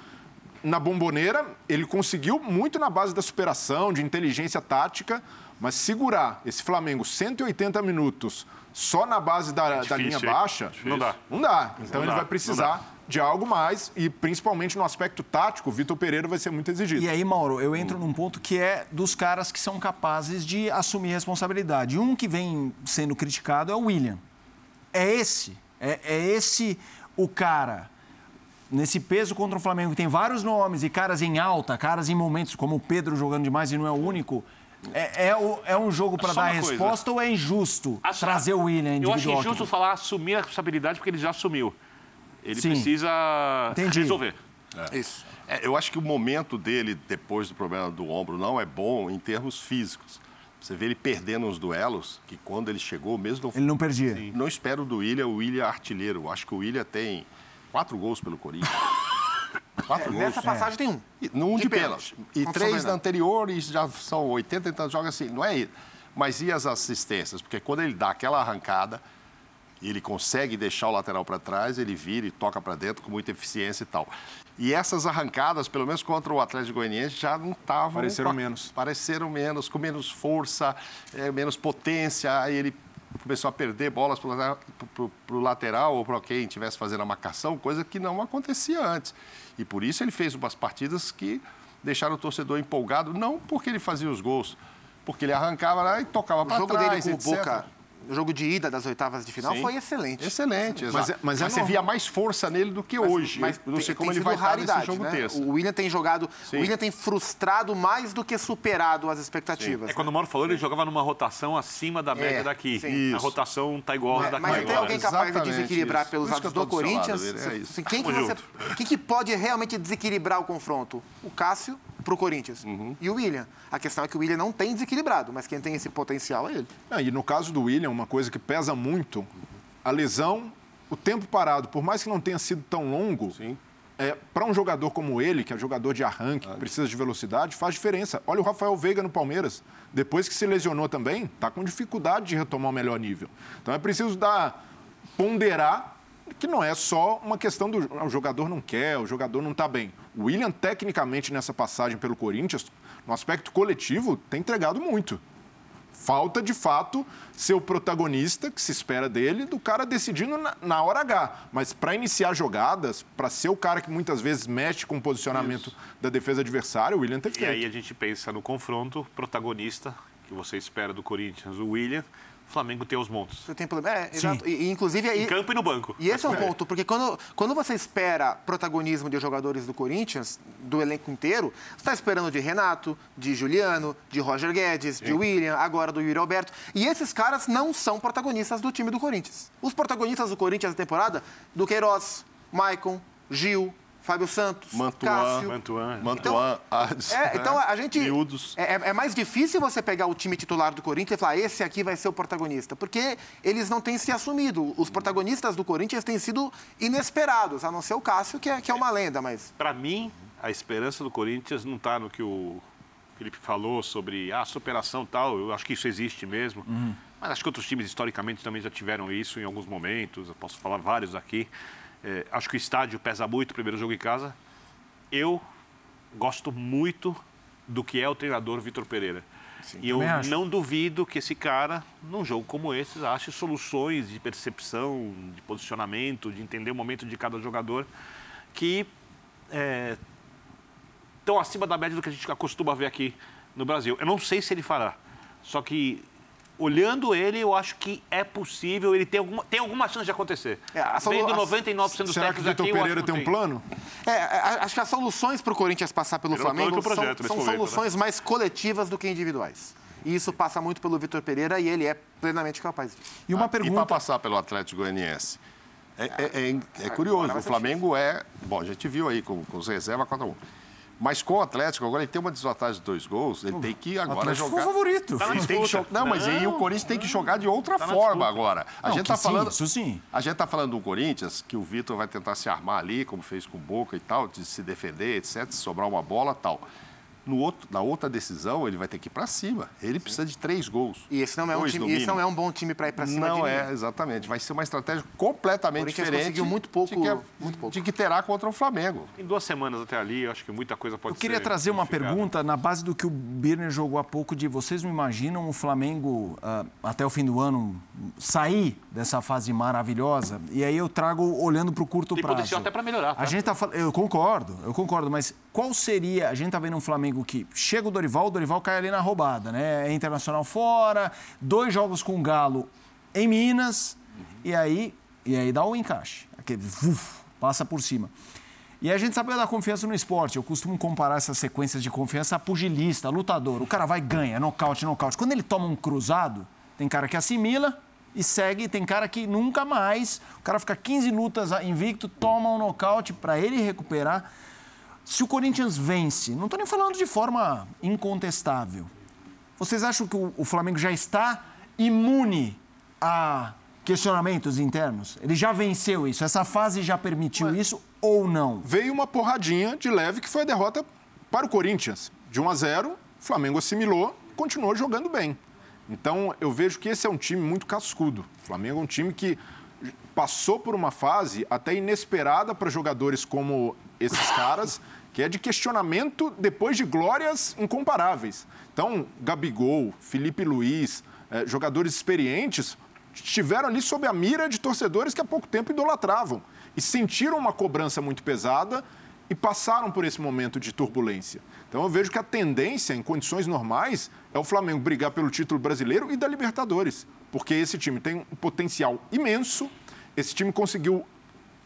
na bomboneira. Ele conseguiu muito na base da superação, de inteligência tática, mas segurar esse Flamengo 180 minutos só na base da, da difícil, linha hein? baixa, Difícil. Não dá. Não dá. Então Não ele dá, vai precisar de algo mais e principalmente no aspecto tático, o Vitor Pereira vai ser muito exigido. E aí, Mauro, eu entro num ponto que é dos caras que são capazes de assumir responsabilidade. Um que vem sendo criticado é o William. É esse. É, é esse o cara. Nesse peso contra o Flamengo, que tem vários nomes e caras em alta, caras em momentos, como o Pedro jogando demais e não é o único. É, é, o- é um jogo para dar uma coisa. resposta ou é injusto Acho- trazer o William Eu acho individual? injusto falar assumir a responsabilidade porque ele já assumiu. Ele Sim. precisa Entendi. resolver. Isso. É, eu acho que o momento dele, depois do problema do ombro, não é bom em termos físicos. Você vê ele perdendo uns duelos, que quando ele chegou, mesmo não, Ele não perdia. não espero do William, o William é artilheiro. Eu acho que o William tem quatro gols pelo Corinthians. Quatro gols. Nessa passagem tem um. E- Num de, De pênalti. pênalti. E três da anterior e já são 80 e tantos jogos assim. Não é ele. Mas e as assistências? Porque quando ele dá aquela arrancada, ele consegue deixar o lateral para trás, ele vira e toca para dentro com muita eficiência e tal. E essas arrancadas, pelo menos contra o Atlético Goianiense, já não estavam... Pareceram menos. Pareceram menos, com menos força, eh, menos potência. Aí ele começou a perder bolas para o lateral ou para quem estivesse fazendo a marcação, coisa que não acontecia antes. E por isso ele fez umas partidas que deixaram o torcedor empolgado, não porque ele fazia os gols, porque ele arrancava lá e tocava O para jogo trás, dele com o. Boca, o jogo de ida das oitavas de final, Sim. foi excelente. Excelente, Mas exato. é- mas é você normal. via mais força nele do que hoje. Mas Eu não sei tem- como tem ele vai estar nesse raridade, jogo né? terça. O William tem jogado. Sim. O William tem frustrado mais do que superado as expectativas. É quando o Mauro falou, ele jogava numa rotação acima da média É, daqui. sim. A rotação tá igual Mas, daqui mas tem alguém capaz de Exatamente desequilibrar isso. pelos isso lados do lado, Corinthians? É isso. Assim, quem, que Tamo você, quem que pode realmente desequilibrar o confronto? O Cássio pro Corinthians. Uhum. E o William. A questão é que o William não tem desequilibrado, mas quem tem esse potencial é ele. Ah, e no caso do William, uma coisa que pesa muito, a lesão, o tempo parado, por mais que não tenha sido tão longo, Sim. é, para um jogador como ele, que é jogador de arranque, que precisa de velocidade, faz diferença. Olha o Rafael Veiga no Palmeiras. Depois que se lesionou também, está com dificuldade de retomar o melhor nível. Então é preciso dar, ponderar que não é só uma questão do ah, o jogador não quer, o jogador não está bem. O William, tecnicamente, nessa passagem pelo Corinthians, no aspecto coletivo, tem entregado muito. Falta, de fato, ser o protagonista que se espera dele, do cara decidindo na, na hora H. Mas para iniciar jogadas, para ser o cara que muitas vezes mexe com o posicionamento da defesa adversária, o William tem E feito. aí a gente pensa no confronto, protagonista, que você espera do Corinthians, o William, Flamengo tem os montos. Você tem problema. É, exato. E, inclusive aí. Em campo e no banco. E esse é um ponto, porque quando, quando você espera protagonismo de jogadores do Corinthians, do elenco inteiro, você está esperando de Renato, de Juliano, de Roger Guedes, Sim. de William, agora do Yuri Alberto. E esses caras não são protagonistas do time do Corinthians. Os protagonistas do Corinthians na temporada, do Queiroz, Maicon, Gil, Fábio Santos, Mantuan, Cássio. Mantuan. Mantuan, então, é, então a gente. Miúdos. É, é, mais difícil você pegar o time titular do Corinthians e falar, esse aqui vai ser o protagonista. Porque eles não têm se assumido. Os protagonistas do Corinthians têm sido inesperados, a não ser o Cássio, que é, que é uma lenda, mas. Para mim, a esperança do Corinthians não está no que o Felipe falou sobre a ah, superação tal. Eu acho que isso existe mesmo. Uhum. Mas acho que outros times, historicamente, também já tiveram isso em alguns momentos. Eu posso falar vários aqui. É, acho que o estádio pesa muito o primeiro jogo em casa. Eu gosto muito do que é o treinador Vitor Pereira. Sim, e eu não duvido que esse cara, num jogo como esse, ache soluções de percepção, de posicionamento, de entender o momento de cada jogador que é, estão acima da média do que a gente acostuma ver aqui no Brasil. Eu não sei se ele fará, só que olhando ele, eu acho que é possível, ele tem alguma, tem alguma chance de acontecer. É, a Vendo 99% dos Será que o Vitor Pereira tem um plano? É, é acho que as soluções para o Corinthians passar pelo Flamengo projeto, são, são soluções né? mais coletivas do que individuais. E isso passa muito pelo Vitor Pereira e ele é plenamente capaz disso. E uma ah, pergunta... E para passar pelo Atlético Goianiense? É, é, é, é curioso, o Flamengo é... Bom, a gente viu aí com, com os reservas contra um. Mas com o Atlético, agora ele tem uma desvantagem de dois gols, ele tem que agora jogar. Foi o favorito. Tá ele tem que jogar... Não, mas aí o Corinthians tem que jogar de outra tá forma agora. A não, gente tá falando. Sim, isso sim. A gente tá falando do Corinthians, que o Vitor vai tentar se armar ali, como fez com o Boca e tal, de se defender, etc., se sobrar uma bola tal. No outro, na outra decisão, ele vai ter que ir para cima. Ele precisa de três gols. E esse não é, um, time, esse não é um bom time para ir para cima Não é, exatamente. Vai ser uma estratégia completamente diferente. conseguiu muito pouco, de que, é, muito pouco. De que terá contra o Flamengo. Em duas semanas até ali, eu acho que muita coisa pode ser. Eu queria trazer uma pergunta na base do que o Birner jogou há pouco de vocês me imaginam o Flamengo uh, até o fim do ano sair dessa fase maravilhosa? E aí eu trago olhando para o curto Tem prazo. Tem potencial até para melhorar. Tá? A gente tá eu concordo, eu concordo, mas qual seria, a gente tá vendo um Flamengo que chega o Dorival, o Dorival cai ali na roubada, né? É internacional fora, dois jogos com o Galo em Minas, uhum. e aí e aí dá o um encaixe, aquele uf, passa por cima. E a gente sabe da confiança no esporte. Eu costumo comparar essas sequências de confiança a pugilista, a lutador. O cara vai ganha, nocaute, nocaute. Quando ele toma um cruzado, tem cara que assimila e segue, tem cara que nunca mais. O cara fica 15 lutas invicto, toma um nocaute para ele recuperar. Se o Corinthians vence, não estou nem falando de forma incontestável, vocês acham que o, Flamengo já está imune a questionamentos internos? Ele já venceu isso? Essa fase já permitiu Mas isso ou não? Veio uma porradinha de leve que foi a derrota para o Corinthians. De 1 a 0, o Flamengo assimilou, continuou jogando bem. Então, eu vejo que esse é um time muito cascudo. O Flamengo é um time que passou por uma fase até inesperada para jogadores como esses caras, que é de questionamento depois de glórias incomparáveis. Então, Gabigol, Felipe Luiz, eh, jogadores experientes, estiveram ali sob a mira de torcedores que há pouco tempo idolatravam e sentiram uma cobrança muito pesada e passaram por esse momento de turbulência. Então eu vejo que a tendência, em condições normais, é o Flamengo brigar pelo título brasileiro e da Libertadores, porque esse time tem um potencial imenso, esse time conseguiu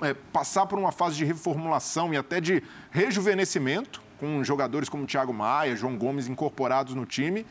é, passar por uma fase de reformulação e até de rejuvenescimento, com jogadores como Thiago Maia, João Gomes incorporados no time.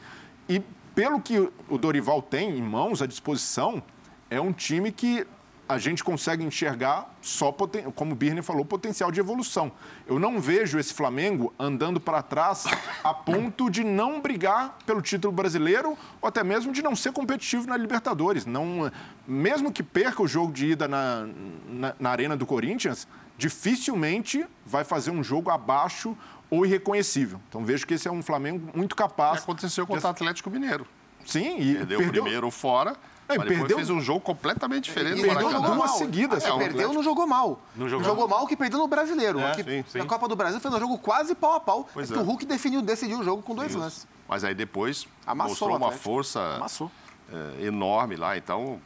E pelo que o Dorival tem em mãos à disposição, é um time que a gente consegue enxergar só, como o Birne falou, potencial de evolução. Eu não vejo esse Flamengo andando para trás a ponto de não brigar pelo título brasileiro ou até mesmo de não ser competitivo na Libertadores. Não, mesmo que perca o jogo de ida na, na, na Arena do Corinthians, dificilmente vai fazer um jogo abaixo ou irreconhecível. Então vejo que esse é um Flamengo muito capaz. Aconteceu contra de... o Atlético Mineiro. Sim, e perdeu, perdeu... o primeiro fora é, mas perdeu... fez um jogo completamente diferente. Ele perdeu duas seguidas. É, perdeu, não jogou mal. Não jogou, jogou mal que perdeu no Brasileiro. É, sim, sim. Na Copa do Brasil fez um jogo quase pau a pau. Pois é. O Hulk definiu, decidiu o jogo com dois Isso. lances. Mas aí depois Amassou mostrou uma força é, enorme lá. Então,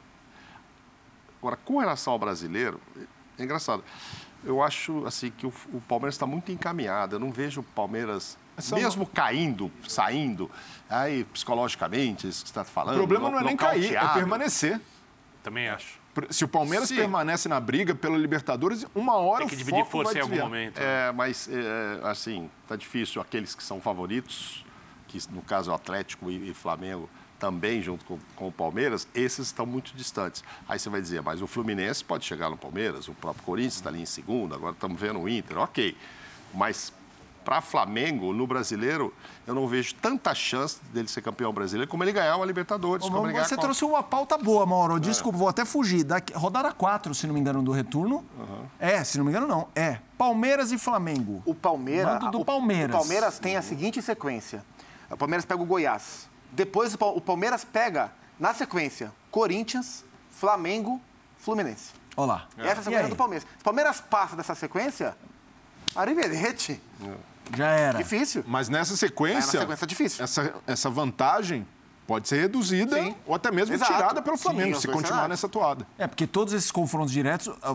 agora, com relação ao brasileiro, é engraçado. Eu acho assim que o, o Palmeiras está muito encaminhado. Eu não vejo o Palmeiras mesmo caindo, saindo, aí psicologicamente, isso que você está falando. O problema não é nem cair, é permanecer. Também acho. Se o Palmeiras Sim. permanece na briga pela Libertadores, uma hora Tem que o dividir foco força vai em algum desviar. momento. É, mas, é, assim, tá difícil. Aqueles que são favoritos, que no caso o Atlético e, e Flamengo, também junto com, com o Palmeiras, esses estão muito distantes. Aí você vai dizer, mas o Fluminense pode chegar no Palmeiras, o próprio Corinthians está ali em segundo, agora estamos vendo o Inter, ok. Mas para Flamengo, no brasileiro, eu não vejo tanta chance dele ser campeão brasileiro como ele ganhar uma Libertadores. como ele ganhar Você trouxe uma pauta boa, Mauro. Desculpa, vou até fugir. Daqui, rodada 4, se não me engano, do retorno. É, se não me engano, não. É. Palmeiras e Flamengo. O Palmeiras. Mando do o- Palmeiras. O Palmeiras tem a seguinte sequência: o Palmeiras pega o Goiás. Depois o Pal- o Palmeiras pega, na sequência, Corinthians, Flamengo, Fluminense. Olha lá. Essa é a sequência do Palmeiras. Se o Palmeiras passa dessa sequência, arrivederci. Já era. Difícil. Mas nessa É, sequência, na sequência difícil. essa, essa vantagem pode ser reduzida Sim. ou até mesmo Exato. tirada pelo Sim, Flamengo, os se continuar nessa toada. É, porque todos esses confrontos diretos ah,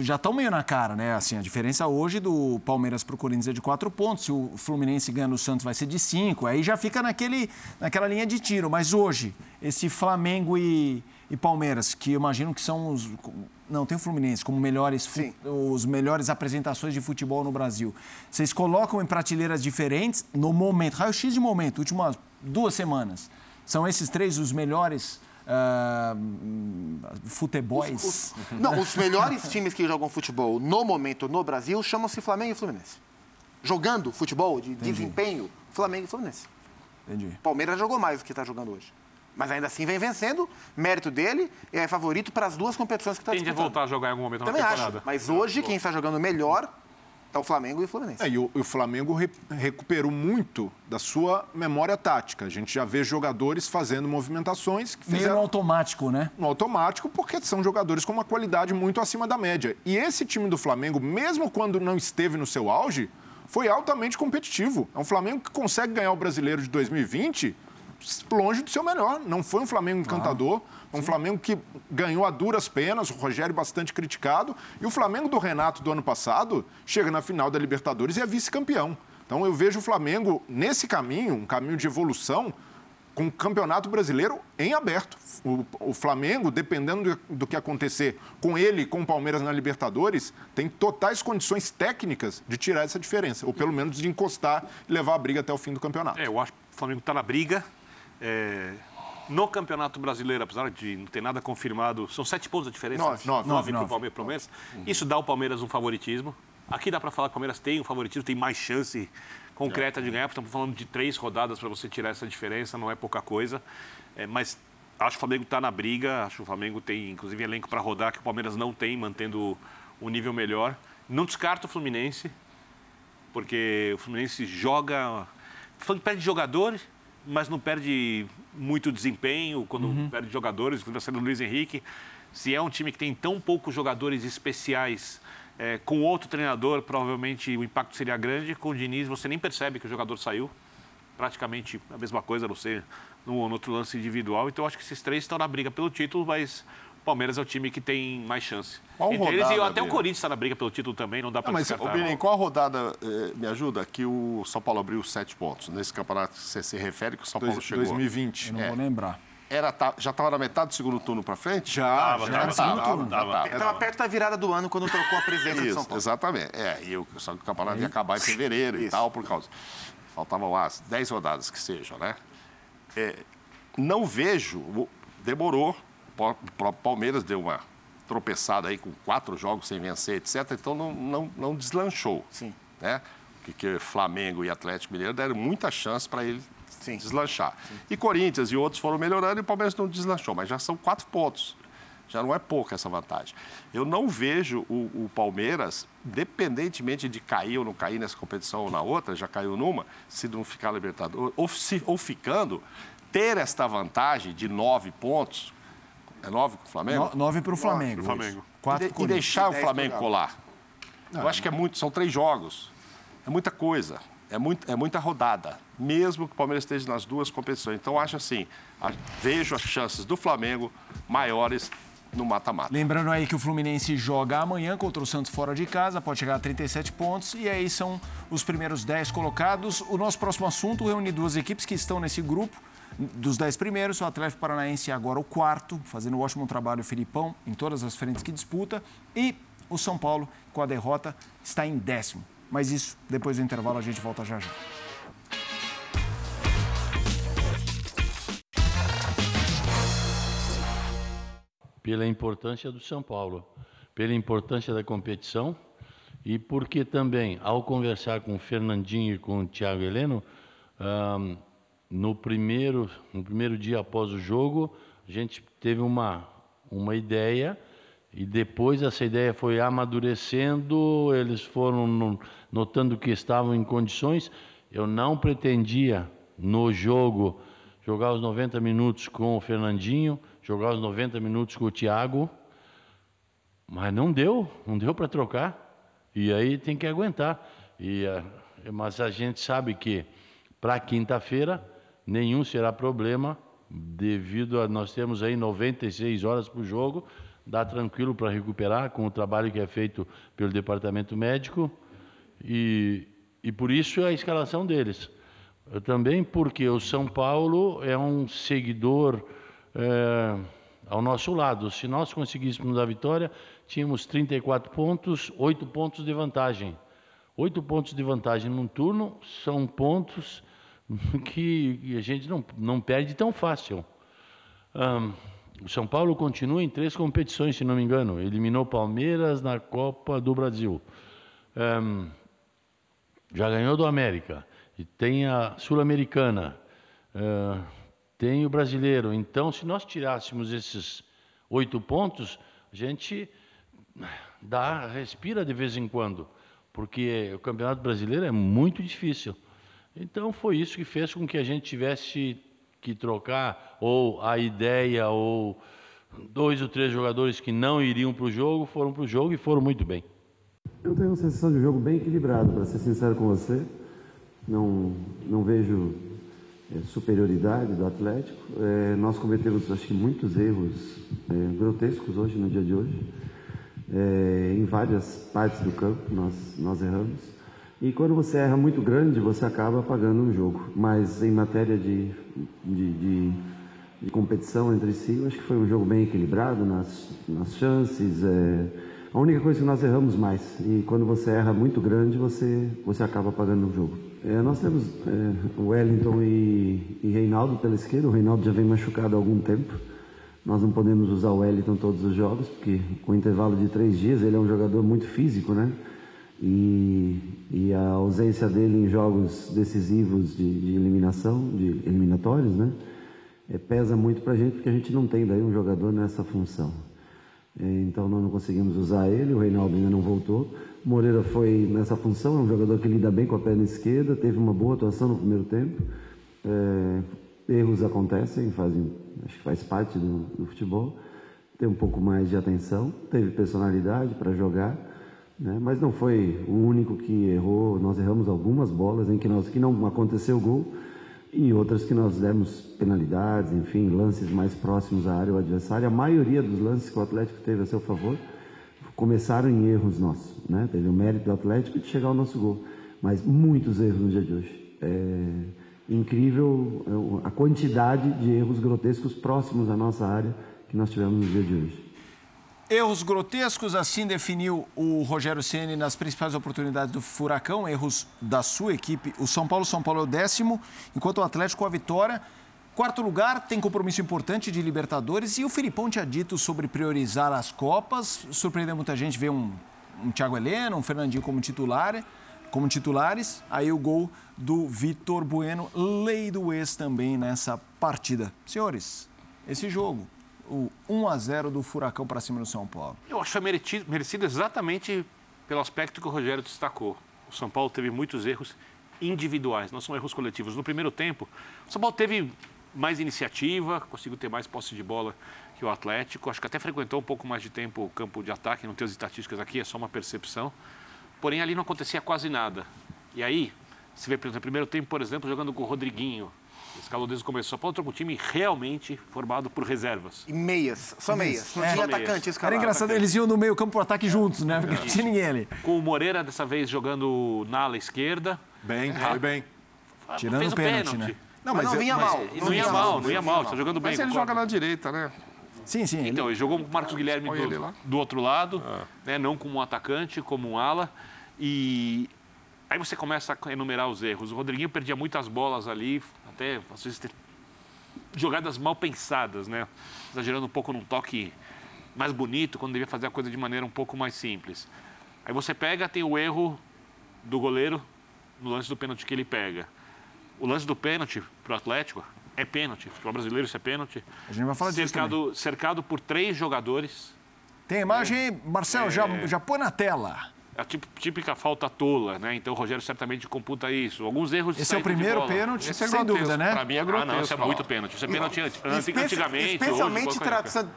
já estão meio na cara, né? Assim, a diferença hoje do Palmeiras pro Corinthians é de quatro pontos. Se o Fluminense ganha no Santos, vai ser de cinco. Aí já fica naquele, naquela linha de tiro. Mas hoje, esse Flamengo e, e Palmeiras, que imagino que são os. Não, tem o Fluminense como melhores, Sim. os melhores apresentações de futebol no Brasil. Vocês colocam em prateleiras diferentes no momento, raio-x de momento, últimas duas semanas. São esses três os melhores hum, futebols? Os- não, os melhores times que jogam futebol no momento no Brasil chamam-se Flamengo e Fluminense. Jogando futebol de desempenho, Flamengo e Fluminense. Entendi. Palmeiras jogou mais do que está jogando hoje. Mas ainda assim vem vencendo, mérito dele, é favorito para as duas competições que está Tende a disputando. voltar a jogar em algum momento Também na acho. temporada. Mas hoje quem está jogando melhor é o Flamengo e o Fluminense. É, e o, e o Flamengo re- recuperou muito da sua memória tática. A gente já vê jogadores fazendo movimentações que Meio no fizeram automático, né? no automático, porque são jogadores com uma qualidade muito acima da média. E esse time do Flamengo, mesmo quando não esteve no seu auge, foi altamente competitivo. É um Flamengo que consegue ganhar o brasileiro de 2020 longe do seu melhor. Não foi um Flamengo encantador, um Flamengo que ganhou a duras penas, o Rogério bastante criticado. E o Flamengo do Renato do ano passado chega na final da Libertadores e é vice-campeão. Então eu vejo o Flamengo nesse caminho, um caminho de evolução, com o Campeonato Brasileiro em aberto. O, o Flamengo, dependendo do, do que acontecer com ele e com o Palmeiras na Libertadores, tem totais condições técnicas de tirar essa diferença, ou pelo menos de encostar e levar a briga até o fim do campeonato. É, eu acho que o Flamengo está na briga. É, no Campeonato Brasileiro, apesar de não ter nada confirmado, são sete pontos a diferença. Nove. Nove. Nove Nove. o Palmeiras. Palmeiras. Isso dá ao Palmeiras um favoritismo. Aqui dá para falar que o Palmeiras tem um favoritismo, tem mais chance concreta de ganhar, estamos falando de três rodadas para você tirar essa diferença, não é pouca coisa. É, mas acho que o Flamengo está na briga, acho que o Flamengo tem, inclusive, elenco para rodar, que o Palmeiras não tem, mantendo o nível melhor. Não descarto o Fluminense, porque o Fluminense joga. O Flamengo perde jogadores, mas não perde muito desempenho quando perde jogadores. Quando vai do Luiz Henrique. Se é um time que tem tão poucos jogadores especiais, é, com outro treinador, provavelmente o impacto seria grande. Com o Diniz, você nem percebe que o jogador saiu. Praticamente a mesma coisa, a não ser no, no outro lance individual. Então, eu acho que esses três estão na briga pelo título, mas Palmeiras é o time que tem mais chance. Qual Entre eles, e rodada, até o? Corinthians está na briga pelo título também, não dá para mas, descartar. Ô, Birim, qual a rodada eh, me ajuda que o São Paulo abriu sete pontos? Nesse campeonato que você se refere que o São Paulo Dois- chegou. 2020. Eu não É. vou lembrar. Era, tá- já estava na metade do segundo turno para frente? Já, já. tava, Sim, tava, tudo. tava. Estava perto da virada do ano quando trocou a presença de São Isso, Paulo. exatamente. É, e o, só que o campeonato ia acabar em fevereiro e Isso. tal, por causa. Faltavam lá as 10 rodadas que sejam, né? É, não vejo. Demorou. O próprio Palmeiras deu uma tropeçada aí com quatro jogos sem vencer, etc. Então não, não, não deslanchou. Sim. Né? Porque Flamengo e Atlético Mineiro deram muita chance para ele Sim. deslanchar. E Corinthians e outros foram melhorando e o Palmeiras não deslanchou, mas já são quatro pontos. Já não é pouca essa vantagem. Eu não vejo o, o Palmeiras, independentemente de cair ou não cair nessa competição ou na outra, já caiu numa, se não ficar Libertador, ou, se- ou ficando, ter esta vantagem de nove pontos. É nove com o Flamengo? No- nove para o Flamengo. Quatro e, e deixar o Flamengo colar. Eu acho que é muito, são três jogos. É muita coisa. É, muito, é muita rodada, mesmo que o Palmeiras esteja nas duas competições. Então, acho assim, a- vejo as chances do Flamengo maiores no mata-mata. Lembrando aí que o Fluminense joga amanhã contra o Santos fora de casa, pode chegar a 37 pontos e aí são os primeiros 10 colocados. O nosso próximo assunto reúne duas equipes que estão nesse grupo. Dos 10 primeiros, o Atlético Paranaense é agora o quarto, fazendo um ótimo trabalho o Filipão em todas as frentes que disputa. E o São Paulo, com a derrota, está em décimo. Mas isso, depois do intervalo, a gente volta já já. pela importância do São Paulo, pela importância da competição e porque também, ao conversar com o Fernandinho e com o Thiago Heleno, no, primeiro, no primeiro dia após o jogo, a gente teve uma, uma ideia e depois essa ideia foi amadurecendo, eles foram no, notando que estavam em condições. Eu não pretendia, no jogo, jogar os 90 minutos com o Fernandinho, jogar os 90 minutos com o Thiago, mas não deu, não deu para trocar. E aí tem que aguentar. E, uh, mas a gente sabe que para quinta-feira nenhum será problema, devido a nós temos aí 96 horas para o jogo, dá tranquilo para recuperar com o trabalho que é feito pelo departamento médico e, e por isso a escalação deles. Também porque o São Paulo é um seguidor é, ao nosso lado. Se nós conseguíssemos a vitória, tínhamos 34 pontos, 8 pontos de vantagem. 8 pontos de vantagem num turno são pontos que a gente não, não perde tão fácil. Um, o São Paulo continua em três competições, se não me engano. Eliminou Palmeiras na Copa do Brasil. Um, já ganhou do América. E tem a Sul-Americana. Uh, tem o brasileiro. Então, se nós tirássemos esses oito pontos, a gente dá, respira de vez em quando, porque o Campeonato Brasileiro é muito difícil. Então, foi isso que fez com que a gente tivesse que trocar, ou a ideia, ou dois ou três jogadores que não iriam para o jogo, foram para o jogo e foram muito bem. Eu tenho uma sensação de jogo bem equilibrado, para ser sincero com você. Não, não vejo é, superioridade do Atlético. É, nós cometemos, acho que, muitos erros é, grotescos hoje, no dia de hoje. Em várias partes do campo nós, nós erramos. E quando você erra muito grande, você acaba apagando um jogo. Mas em matéria de, de, de, de competição entre si, eu acho que foi um jogo bem equilibrado nas, nas chances. É, a única coisa que nós erramos mais. E quando você erra muito grande, você, você acaba apagando o jogo. É, nós temos é, Wellington e, e Reinaldo pela esquerda. O Reinaldo já vem machucado há algum tempo. Nós não podemos usar o Wellington todos os jogos, porque com intervalo de três dias ele é um jogador muito físico, né? E, e a ausência dele em jogos decisivos de, de eliminação, de eliminatórios, né? É, pesa muito para a gente, porque a gente não tem daí um jogador nessa função. É, então nós não conseguimos usar ele, o Reinaldo ainda não voltou. Moreira foi nessa função, é um jogador que lida bem com a perna esquerda, teve uma boa atuação no primeiro tempo. É, erros acontecem, fazem, acho que faz parte do, do, futebol. Tem um pouco mais de atenção, teve personalidade para jogar, né? mas não foi o único que errou. Nós erramos algumas bolas em que, nós, que não aconteceu gol e outras que nós demos penalidades, enfim, lances mais próximos à área do adversário. A maioria dos lances que o Atlético teve a seu favor começaram em erros nossos. Né? Teve o mérito do Atlético de chegar ao nosso gol, mas muitos erros no dia de hoje. É incrível é, a quantidade de erros grotescos próximos à nossa área que nós tivemos no dia de hoje. Erros grotescos, assim definiu o Rogério Ceni nas principais oportunidades do Furacão, erros da sua equipe. O São Paulo, São Paulo é o décimo, enquanto o Atlético a vitória Quarto lugar, tem compromisso importante de Libertadores e o Filipão tinha dito sobre priorizar as Copas. Surpreendeu muita gente ver um, um Thiago Heleno, um Fernandinho como titular, como titulares. Aí o gol do Vitor Bueno, lei do ex também nessa partida. Senhores, esse jogo, o 1 a 0 do Furacão para cima do São Paulo. Eu acho merecido, merecido exatamente pelo aspecto que o Rogério destacou. O São Paulo teve muitos erros individuais, não são erros coletivos. No primeiro tempo, o São Paulo teve mais iniciativa, conseguiu ter mais posse de bola que o Atlético. Acho que até frequentou um pouco mais de tempo o campo de ataque, não tenho as estatísticas aqui, é só uma percepção. Porém, ali não acontecia quase nada. E aí, se vê, no primeiro tempo, por exemplo, jogando com o Rodriguinho, escalou desde o começo. São Paulo entrou com um time realmente formado por reservas. E meias, só meias. Não É. tinha Só meias. atacante Era engraçado, eles iam no meio campo pro ataque juntos, né? Porque não tinha ninguém ali. Com o Moreira, dessa vez, jogando na ala esquerda. Bem, foi bem. Tirando fez o pênalti, né? Não, Mas não é- vinha mas- mal. E não ia mal, não ia mal. Está jogando bem. Mas ele joga na direita, né? Sim, sim. ele- Então, ele jogou com o Marcos Guilherme do, ele do outro lado, né, não como um atacante, como um ala. E aí você começa a enumerar os erros. O Rodriguinho perdia muitas bolas ali, até às vezes jogadas mal pensadas, né? Exagerando um pouco num toque mais bonito, quando devia fazer a coisa de maneira um pouco mais simples. Aí você pega, tem o erro do goleiro no lance do pênalti que ele pega. O lance do pênalti pro Atlético é pênalti. Futebol brasileiro, isso é pênalti. A gente vai falar disso também. cercado, cercado por três jogadores. Tem imagem aí? Marcelo, já, já põe na tela. A típica falta tola, né? Então o Rogério certamente computa isso. Alguns erros de Esse é o primeiro pênalti, é sem grotesco. dúvida, né? Pra mim é Ah, grotesco. não, isso é muito pênalti. Isso é pênalti anti- Espe- antigamente. Especialmente hoje,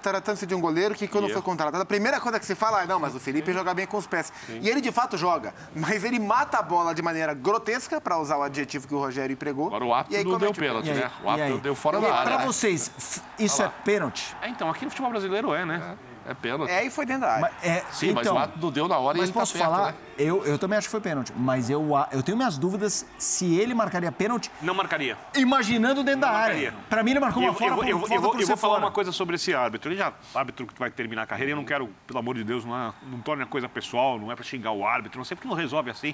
tratando-se de um goleiro que, quando Yeah. foi contratado, a primeira coisa que se fala é: não, mas o Felipe joga bem com os pés. E ele de fato joga, mas ele mata a bola de maneira grotesca, para usar o adjetivo que o Rogério empregou. Agora o árbitro não deu comete o pênalti, né? O árbitro deu fora da E área. Pra vocês, isso é pênalti? É, então, aqui no futebol brasileiro é, né? É pênalti. É, e foi dentro da área. Mas, é, Sim, mas então, não deu na hora e Mas ele tá posso perto, falar, né? eu, eu também acho que foi pênalti, mas eu, eu tenho minhas dúvidas se ele marcaria pênalti Não marcaria. imaginando dentro da marcaria. área. Pra mim, ele marcou E uma eu, fora eu, vou- por, eu, eu vou, eu vou falar fora. uma coisa sobre esse árbitro. Ele já árbitro que vai terminar a carreira. Eu não quero, pelo amor de Deus, não, é, não torne a coisa pessoal, não é para xingar o árbitro. Não sei porque não resolve assim.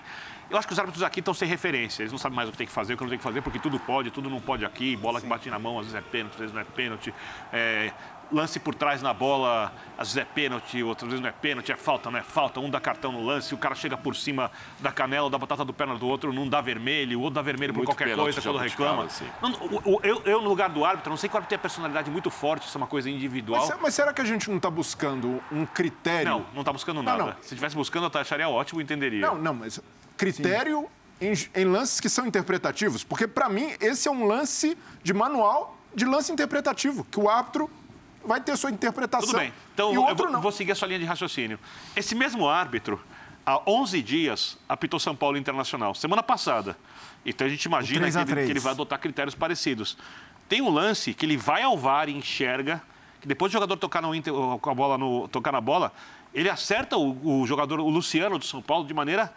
Eu acho que os árbitros aqui estão sem referência. Eles não sabem mais o que tem que fazer, o que não tem que fazer, porque tudo pode, tudo não pode aqui. Bola que bate na mão, às vezes é pênalti, às vezes não é pênalti. É, lance por trás na bola, às vezes é pênalti, outras vezes não é pênalti, é falta, não é falta. Um dá cartão no lance, o cara chega por cima da canela, da batata do perna do outro, não dá vermelho, o outro dá vermelho por Muito qualquer pênalti coisa quando reclama. assim. Não, o- o- eu, eu, no lugar do árbitro, não sei que o árbitro tem a personalidade muito forte, isso é uma coisa individual. Mas, mas será que a gente não está buscando um critério? Não, não está buscando Não, nada. não. Se estivesse buscando, eu acharia ótimo e entenderia. Não, não, mas critério em, em lances que são interpretativos. Porque, para mim, esse é um lance de manual de lance interpretativo, que o árbitro vai ter sua interpretação. Tudo bem. Então, e eu o outro vou, não. vou seguir a sua linha de raciocínio. Esse mesmo árbitro, há 11 dias, apitou São Paulo Internacional, semana passada. Então, a gente imagina que ele, que ele vai adotar critérios parecidos. Tem um lance que ele vai ao VAR e enxerga, que depois do jogador tocar, no, Inter- com a bola no- tocar na bola, ele acerta o, o jogador, o Luciano do São Paulo, de maneira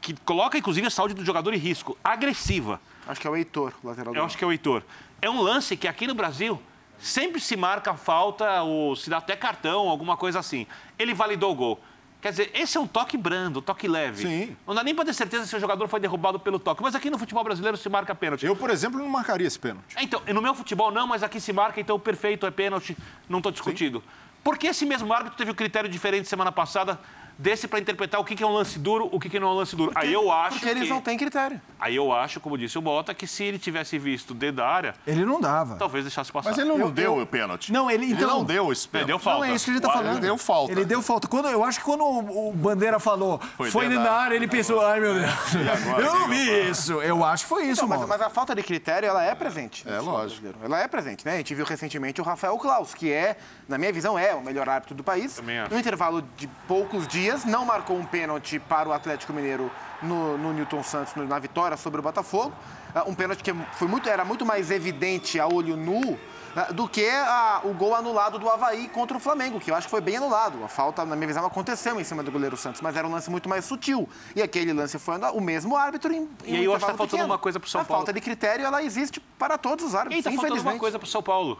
que coloca, inclusive, a saúde do jogador em risco, agressiva. Acho que é o Heitor, lateral do Eu acho que é o Heitor. É um lance que aqui no Brasil sempre se marca falta ou se dá até cartão, alguma coisa assim. Ele validou o gol. Quer dizer, esse é um toque brando, um toque leve. Sim. Não dá nem para ter certeza se o jogador foi derrubado pelo toque. Mas aqui no futebol brasileiro se marca pênalti. Eu, por exemplo, não marcaria esse pênalti. É, Então, no meu futebol não, mas aqui se marca, então perfeito, é pênalti, não estou discutindo. Por que esse mesmo árbitro teve um critério diferente semana passada desse para interpretar o que que é um lance duro, o que que não é um lance duro? aí eu acho Porque eles que... não têm critério. Aí eu acho, como disse o Bota, que se ele tivesse visto dentro da área, Ele não dava. talvez deixasse passar. Mas ele não Eu- deu eu- o pênalti. Não, ele- então- não deu esse pênalti. Deu falta. Não, é isso que a gente tá falando. árbitro deu falta. Ele deu falta. Quando, eu acho que quando o, o Bandeira falou foi, Foi dentro da área, ele pensou, ai meu Deus. agora, Eu não vi isso. Eu acho que foi isso, Não, mas, mano. mas a falta de critério, ela é presente. no É, lógico. Ela é presente, né? A gente viu recentemente o Rafael Klaus, que é, na minha visão, é o melhor árbitro do país. Também acho. No intervalo de poucos dias, não marcou um pênalti para o Atlético Mineiro no, no Newton Santos, na vitória sobre o Botafogo. Ah, Um pênalti que foi muito, era muito mais evidente a olho nu ah, do que a- o gol anulado do Havaí contra o Flamengo, que eu acho que foi bem anulado. A falta, na minha visão, aconteceu em cima do goleiro Santos, mas era um lance muito mais sutil. E aquele lance foi o mesmo árbitro em, em E aí eu acho que tá intervalo faltando pequeno. uma coisa pro São a Paulo. falta de critério, ela existe para todos os E aí árbitros, tá faltando uma coisa pro São Paulo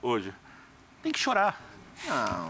hoje. Tem que chorar.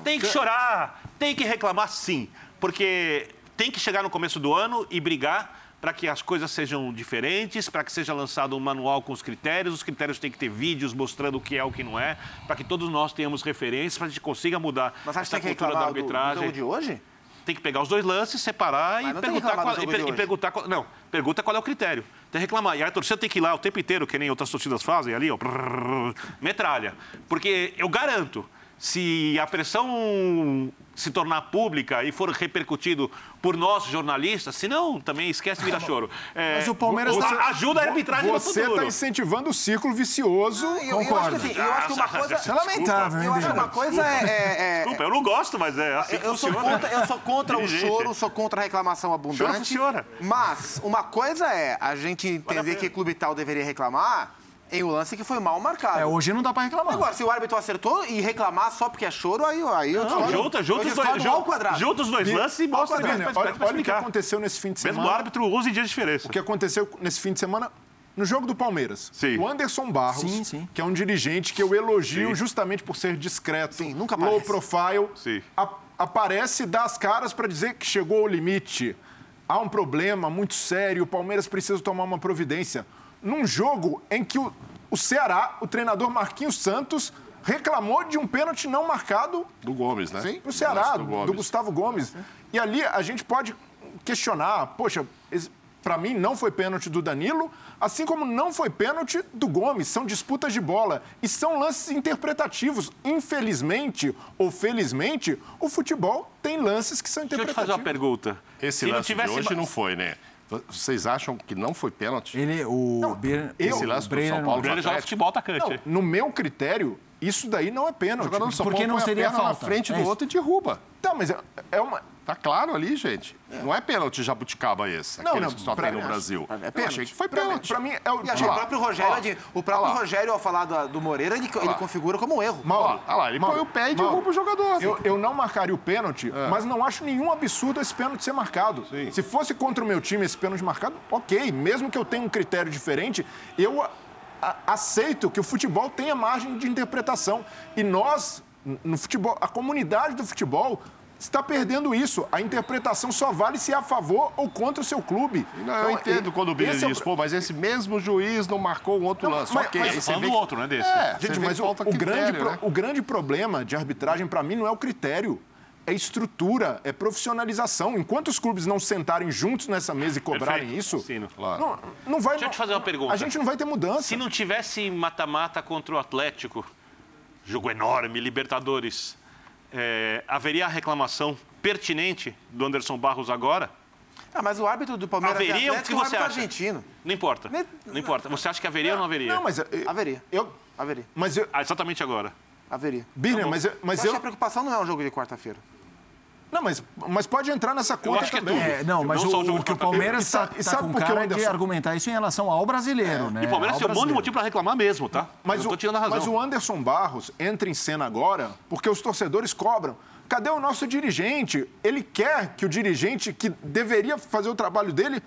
Tem que chorar. Tem que reclamar sim. Porque tem que chegar no começo do ano e brigar para que as coisas sejam diferentes, para que seja lançado um manual com os critérios. Os critérios têm que ter vídeos mostrando o que é o que não é, para que todos nós tenhamos referências, para a gente consiga mudar Mas acho que essa que cultura da reclamar do, do arbitragem. de hoje? Tem que pegar os dois lances, separar Mas e que perguntar, qual, e, per- e perguntar qual, não, pergunta qual é o critério. Tem que reclamar. E a torcida tem que ir lá o tempo inteiro, que nem outras torcidas fazem ali, ó, prrr, metralha. Porque eu garanto, se a pressão se tornar pública e for repercutido por nós jornalistas, se não, também esquece vira choro. É, Mas o Palmeiras você- tá- ajuda a arbitragem no Você futuro. está incentivando o círculo vicioso. Eu, eu acho Concordo. que, assim, eu acho que uma coisa... Isso é lamentável, hein, Eu acho que uma coisa é... é- é- Desculpa, eu não gosto, mas é assim eu, sou contra, eu sou contra o choro, sou contra a reclamação abundante. Choro funciona. Mas uma coisa é a gente entender que clube tal deveria reclamar Em um lance que foi mal marcado. É, hoje não dá pra reclamar. Agora, se o árbitro acertou e reclamar só porque é choro, aí, aí eu Não, discordo. junta, junta os dois, junta, quadrado. junta os dois lances e mostra quadrado. olha, olha o que aconteceu nesse fim de Mesmo semana. o árbitro, 11 dias de diferença. O que aconteceu nesse fim de semana no jogo do Palmeiras. Sim. O Anderson Barros, Sim, sim. que é um dirigente que eu elogio Sim. justamente por ser discreto, Sim, nunca low profile, Sim. a- aparece e dá as caras para dizer que chegou ao limite. Há um problema muito sério, o Palmeiras precisa tomar uma providência. Num jogo em que o, o Ceará, o treinador Marquinhos Santos, reclamou de um pênalti não marcado Do Gomes, né? do Ceará, Do do. Gustavo Gomes. E ali a gente pode questionar, poxa, para mim não foi pênalti do Danilo, assim como não foi pênalti do Gomes. São disputas de bola e são lances interpretativos. Infelizmente ou felizmente, o futebol tem lances que são Deixa eu te interpretativos. fazer uma pergunta. Esse Se não lance tivesse de hoje não foi, né? Vocês acham que não foi pênalti? Ele, o Bir- Esse o lance do São não- Paulo O joga futebol atacante. Não, no meu critério, isso daí não é O pênalti. jogador do São Por que Paulo não põe a seria perna falta? na frente É do isso. outro e derruba. Tá, mas é, é uma. Tá claro ali, gente. Não é pênalti jabuticaba esse, Não, aqueles não, que só tem no Brasil. É Eu pênalti. achei que foi pênalti. pra mim é o. E acho que o próprio Rogério, ó, é de- o próprio ó. Rogério, ao falar do, do Moreira, ele, ele configura como um erro. Mauro, Olha lá, ele Mauro, põe o pé e derruba o jogador. Eu, eu não marcaria o pênalti, É. mas não acho nenhum absurdo esse pênalti ser marcado. Sim. Se fosse contra o meu time esse pênalti marcado, ok. Mesmo que eu tenha um critério diferente, eu a- a- aceito que o futebol tenha margem de interpretação. E nós, no futebol, a comunidade do futebol está perdendo isso. A interpretação só vale se é a favor ou contra o seu clube. Não, eu Então, entendo quando o Bira esse é o diz, pô, mas esse mesmo juiz não marcou um outro Não, lance. mas- ok, mas- você falando que- outro, né, desse. É, Gente, mas o, falta o grande, critério, pro- né? o grande problema de arbitragem, para mim, não é o critério. É estrutura, é profissionalização. Enquanto os clubes não sentarem juntos nessa mesa e cobrarem Perfeito, isso. Claro. não, não vai. Deixa eu te fazer uma pergunta. A gente não vai ter mudança. Se não tivesse mata-mata contra o Atlético, jogo enorme, Libertadores, é, haveria a reclamação pertinente do Anderson Barros agora? Ah, mas o árbitro do Palmeiras e Haveria? O que Atlético é um você árbitro acha? argentino. Não importa. Ne- Não importa. Você acha que haveria ou não haveria? Não, mas eu- Haveria. eu, Haveria. mas eu, Ah, exatamente agora. Haveria. Birner, mas eu, mas eu que a preocupação não é um jogo de quarta-feira. Não, mas, mas pode entrar nessa conta acho que é também. tudo. É, não, mas Não o, o o que o de. Palmeiras E está e sabe com por que o cara de Anderson- argumentar isso em relação ao brasileiro, né? E o Palmeiras tem um monte de motivo para reclamar mesmo, tá? Mas não o, tô tirando a razão. mas o Anderson Barros entra em cena agora porque os torcedores cobram. Cadê o nosso dirigente? Ele quer que o dirigente que deveria fazer o trabalho dele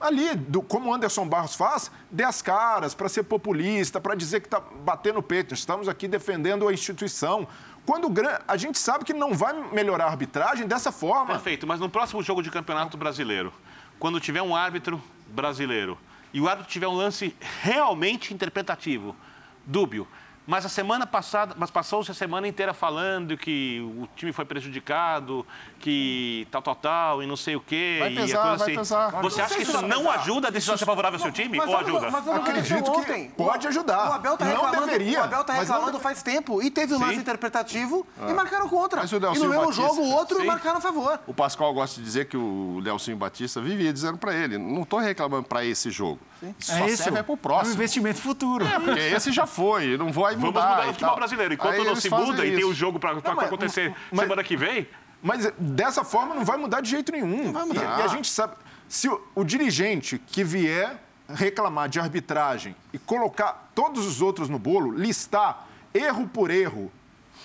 ali, do- como o Anderson Barros faz, dê as caras para ser populista, para dizer que está batendo o peito. Estamos aqui defendendo a instituição. Quando o gran- a gente sabe que não vai melhorar a arbitragem dessa forma. Perfeito, mas no próximo jogo de campeonato brasileiro, quando tiver um árbitro brasileiro e o árbitro tiver um lance realmente interpretativo, dúbio, mas a semana passada, mas passou-se a semana inteira falando que o time foi prejudicado, que tal, tal, tal, e não sei o quê. Vai e pesar, a coisa vai assim. pesar. Você Não acha que isso não pesar. ajuda a decisão ser favorável ao seu time? Mas ou ajuda? mas o que Acredito aconteceu que ontem? pode ajudar. O Abel tá Não reclamando, deveria, O Abel tá não reclamando de- faz tempo. E teve um lance Sim. interpretativo e marcaram contra. Mas o e no mesmo Batista- jogo, o outro Sim. marcaram a favor. O Pascoal gosta de dizer que o Nelson Batista vivia dizendo para ele, não estou reclamando para esse jogo. Isso É só isso. serve é pro É um próximo. investimento futuro. Porque esse já foi, não vai Vamos mudar. mudar e no futebol brasileiro. Enquanto não se muda e tem o jogo para acontecer semana que vem, Mas dessa forma não vai mudar de jeito nenhum. vai mudar. E, e a gente sabe, se o, o dirigente que vier reclamar de arbitragem e colocar todos os outros no bolo, listar erro por erro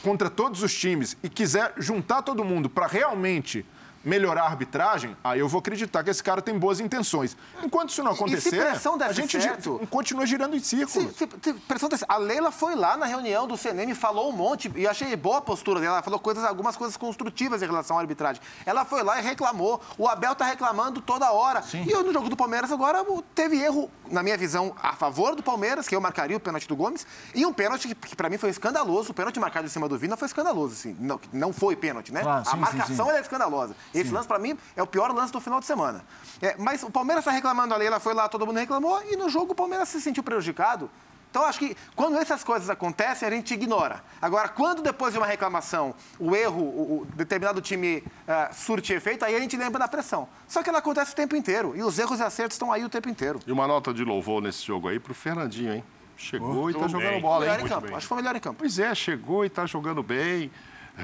contra todos os times e quiser juntar todo mundo para realmente melhorar a arbitragem, aí eu vou acreditar que esse cara tem boas intenções. Enquanto isso não acontecer, a gente certo- continua girando em círculos. se, se, pressão desse- a Leila foi lá na reunião do CNM, falou um monte, e achei boa a postura dela. Ela falou coisas, algumas coisas construtivas em relação à arbitragem. Ela foi lá e reclamou. O Abel tá reclamando toda hora. E eu, no jogo do Palmeiras agora teve erro, na minha visão, a favor do Palmeiras, que eu marcaria o pênalti do Gomes, e um pênalti que, que para mim foi escandaloso. O pênalti marcado em cima do Vina foi escandaloso, assim. Não, não foi pênalti, né? Claro, sim, a sim, marcação sim. é escandalosa. Esse lance, para mim, é o pior lance do final de semana. É, mas o Palmeiras está reclamando ali, ela foi lá, todo mundo reclamou, e no jogo o Palmeiras se sentiu prejudicado. Então, acho que quando essas coisas acontecem, a gente ignora. Agora, quando depois de uma reclamação, o erro, o, o determinado time ah, surte efeito, aí a gente lembra da pressão. Só que ela acontece o tempo inteiro. E os erros e acertos estão aí o tempo inteiro. E uma nota de louvor nesse jogo aí pro Fernandinho, hein? Chegou e tá jogando bem. bola, melhor hein? em campo. Acho que foi melhor em campo. Pois é, chegou e tá jogando bem.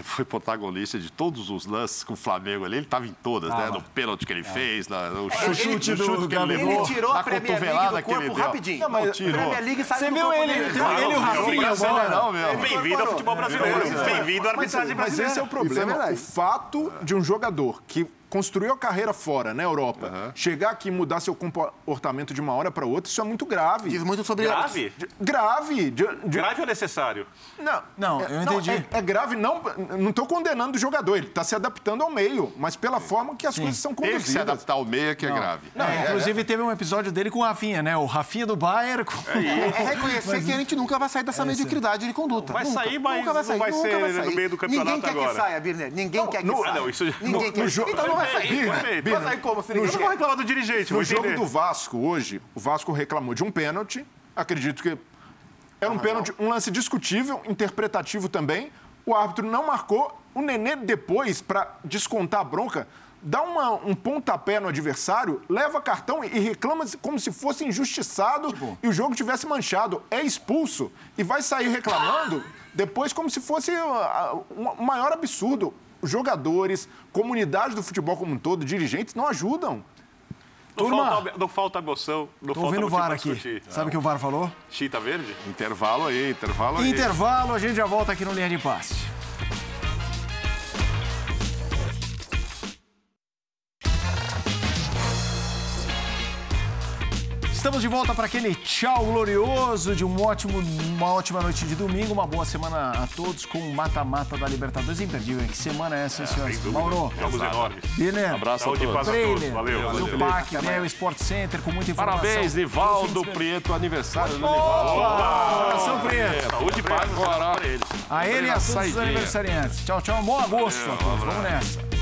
Foi protagonista de todos os lances com o Flamengo ali. Ele estava em todas, né? No pênalti que ele fez, na- no chute, chute no do chute que ele levou, Ele tirou na a Premier League cotovelada do que ele corpo deu. rapidinho. Não, mas tirou. Premier League saiu Você viu corpo ele, dele. ele e o Rafinha Não, agora? não. Bem-vindo ao futebol brasileiro. Bem-vindo à arbitragem mas esse é brasileira. o problema. verdade. o fato de um jogador que construiu a carreira fora, na Europa, chegar aqui e mudar seu comportamento de uma hora para outra, isso é muito grave. Diz muito sobre Grave? De- Grave. de- de- Grave ou necessário? Não, Não, é- eu entendi. é, é grave, não não estou condenando o jogador, ele está se adaptando ao meio, mas pela forma que as coisas são Teve que se conduzidas. adaptar ao meia, que é grave. É, inclusive, teve um episódio dele com o Rafinha, né? O Rafinha do Bayern. com- É reconhecer que a gente nunca vai sair dessa mediocridade de conduta. Vai Nunca. sair, mas Nunca não vai nunca ser no meio do campeonato Ninguém quer agora. que saia, Birner. Ninguém quer que no- saia. Ah, não, isso- Ninguém no- quer. no jo- Então não vai sair. Perfeito. Vai sair como? Se Eu ninguém não vou reclamar do dirigente, No jogo do Vasco hoje, o Vasco reclamou de um pênalti. Acredito que era um pênalti, um lance discutível, interpretativo também. O árbitro não marcou. O Nenê depois, para descontar a bronca, dá uma- um pontapé no adversário, leva cartão e reclama como se fosse injustiçado e o jogo tivesse manchado. É expulso e vai sair reclamando depois como se fosse ah, um maior absurdo. Jogadores, comunidade do futebol como um todo, dirigentes, não ajudam. Não Turma. falta, não falta emoção. Não Tô falta ouvindo o VAR aqui. discutir. Sabe o que o VAR falou? Chita verde? Intervalo aí, intervalo aí. Intervalo, a gente já volta aqui no Linha de Passe. Estamos de volta para aquele tchau glorioso de um ótimo, uma ótima noite de domingo, uma boa semana a todos com o mata-mata da Libertadores imperdível. Que semana é essa, hein, senhores? Mauro, Jogos enormes. Bilner, Abraço Saúde a todos. Trailer, Valeu, valeu. Zupac, né, o Sport Center com muita informação. Parabéns, Nivaldo Prieto, aniversário do Nivaldo. Coração preto. Saúde e paz. A ele e a todos os aniversariantes. Tchau, tchau. Bom agosto a todos. Vamos nessa.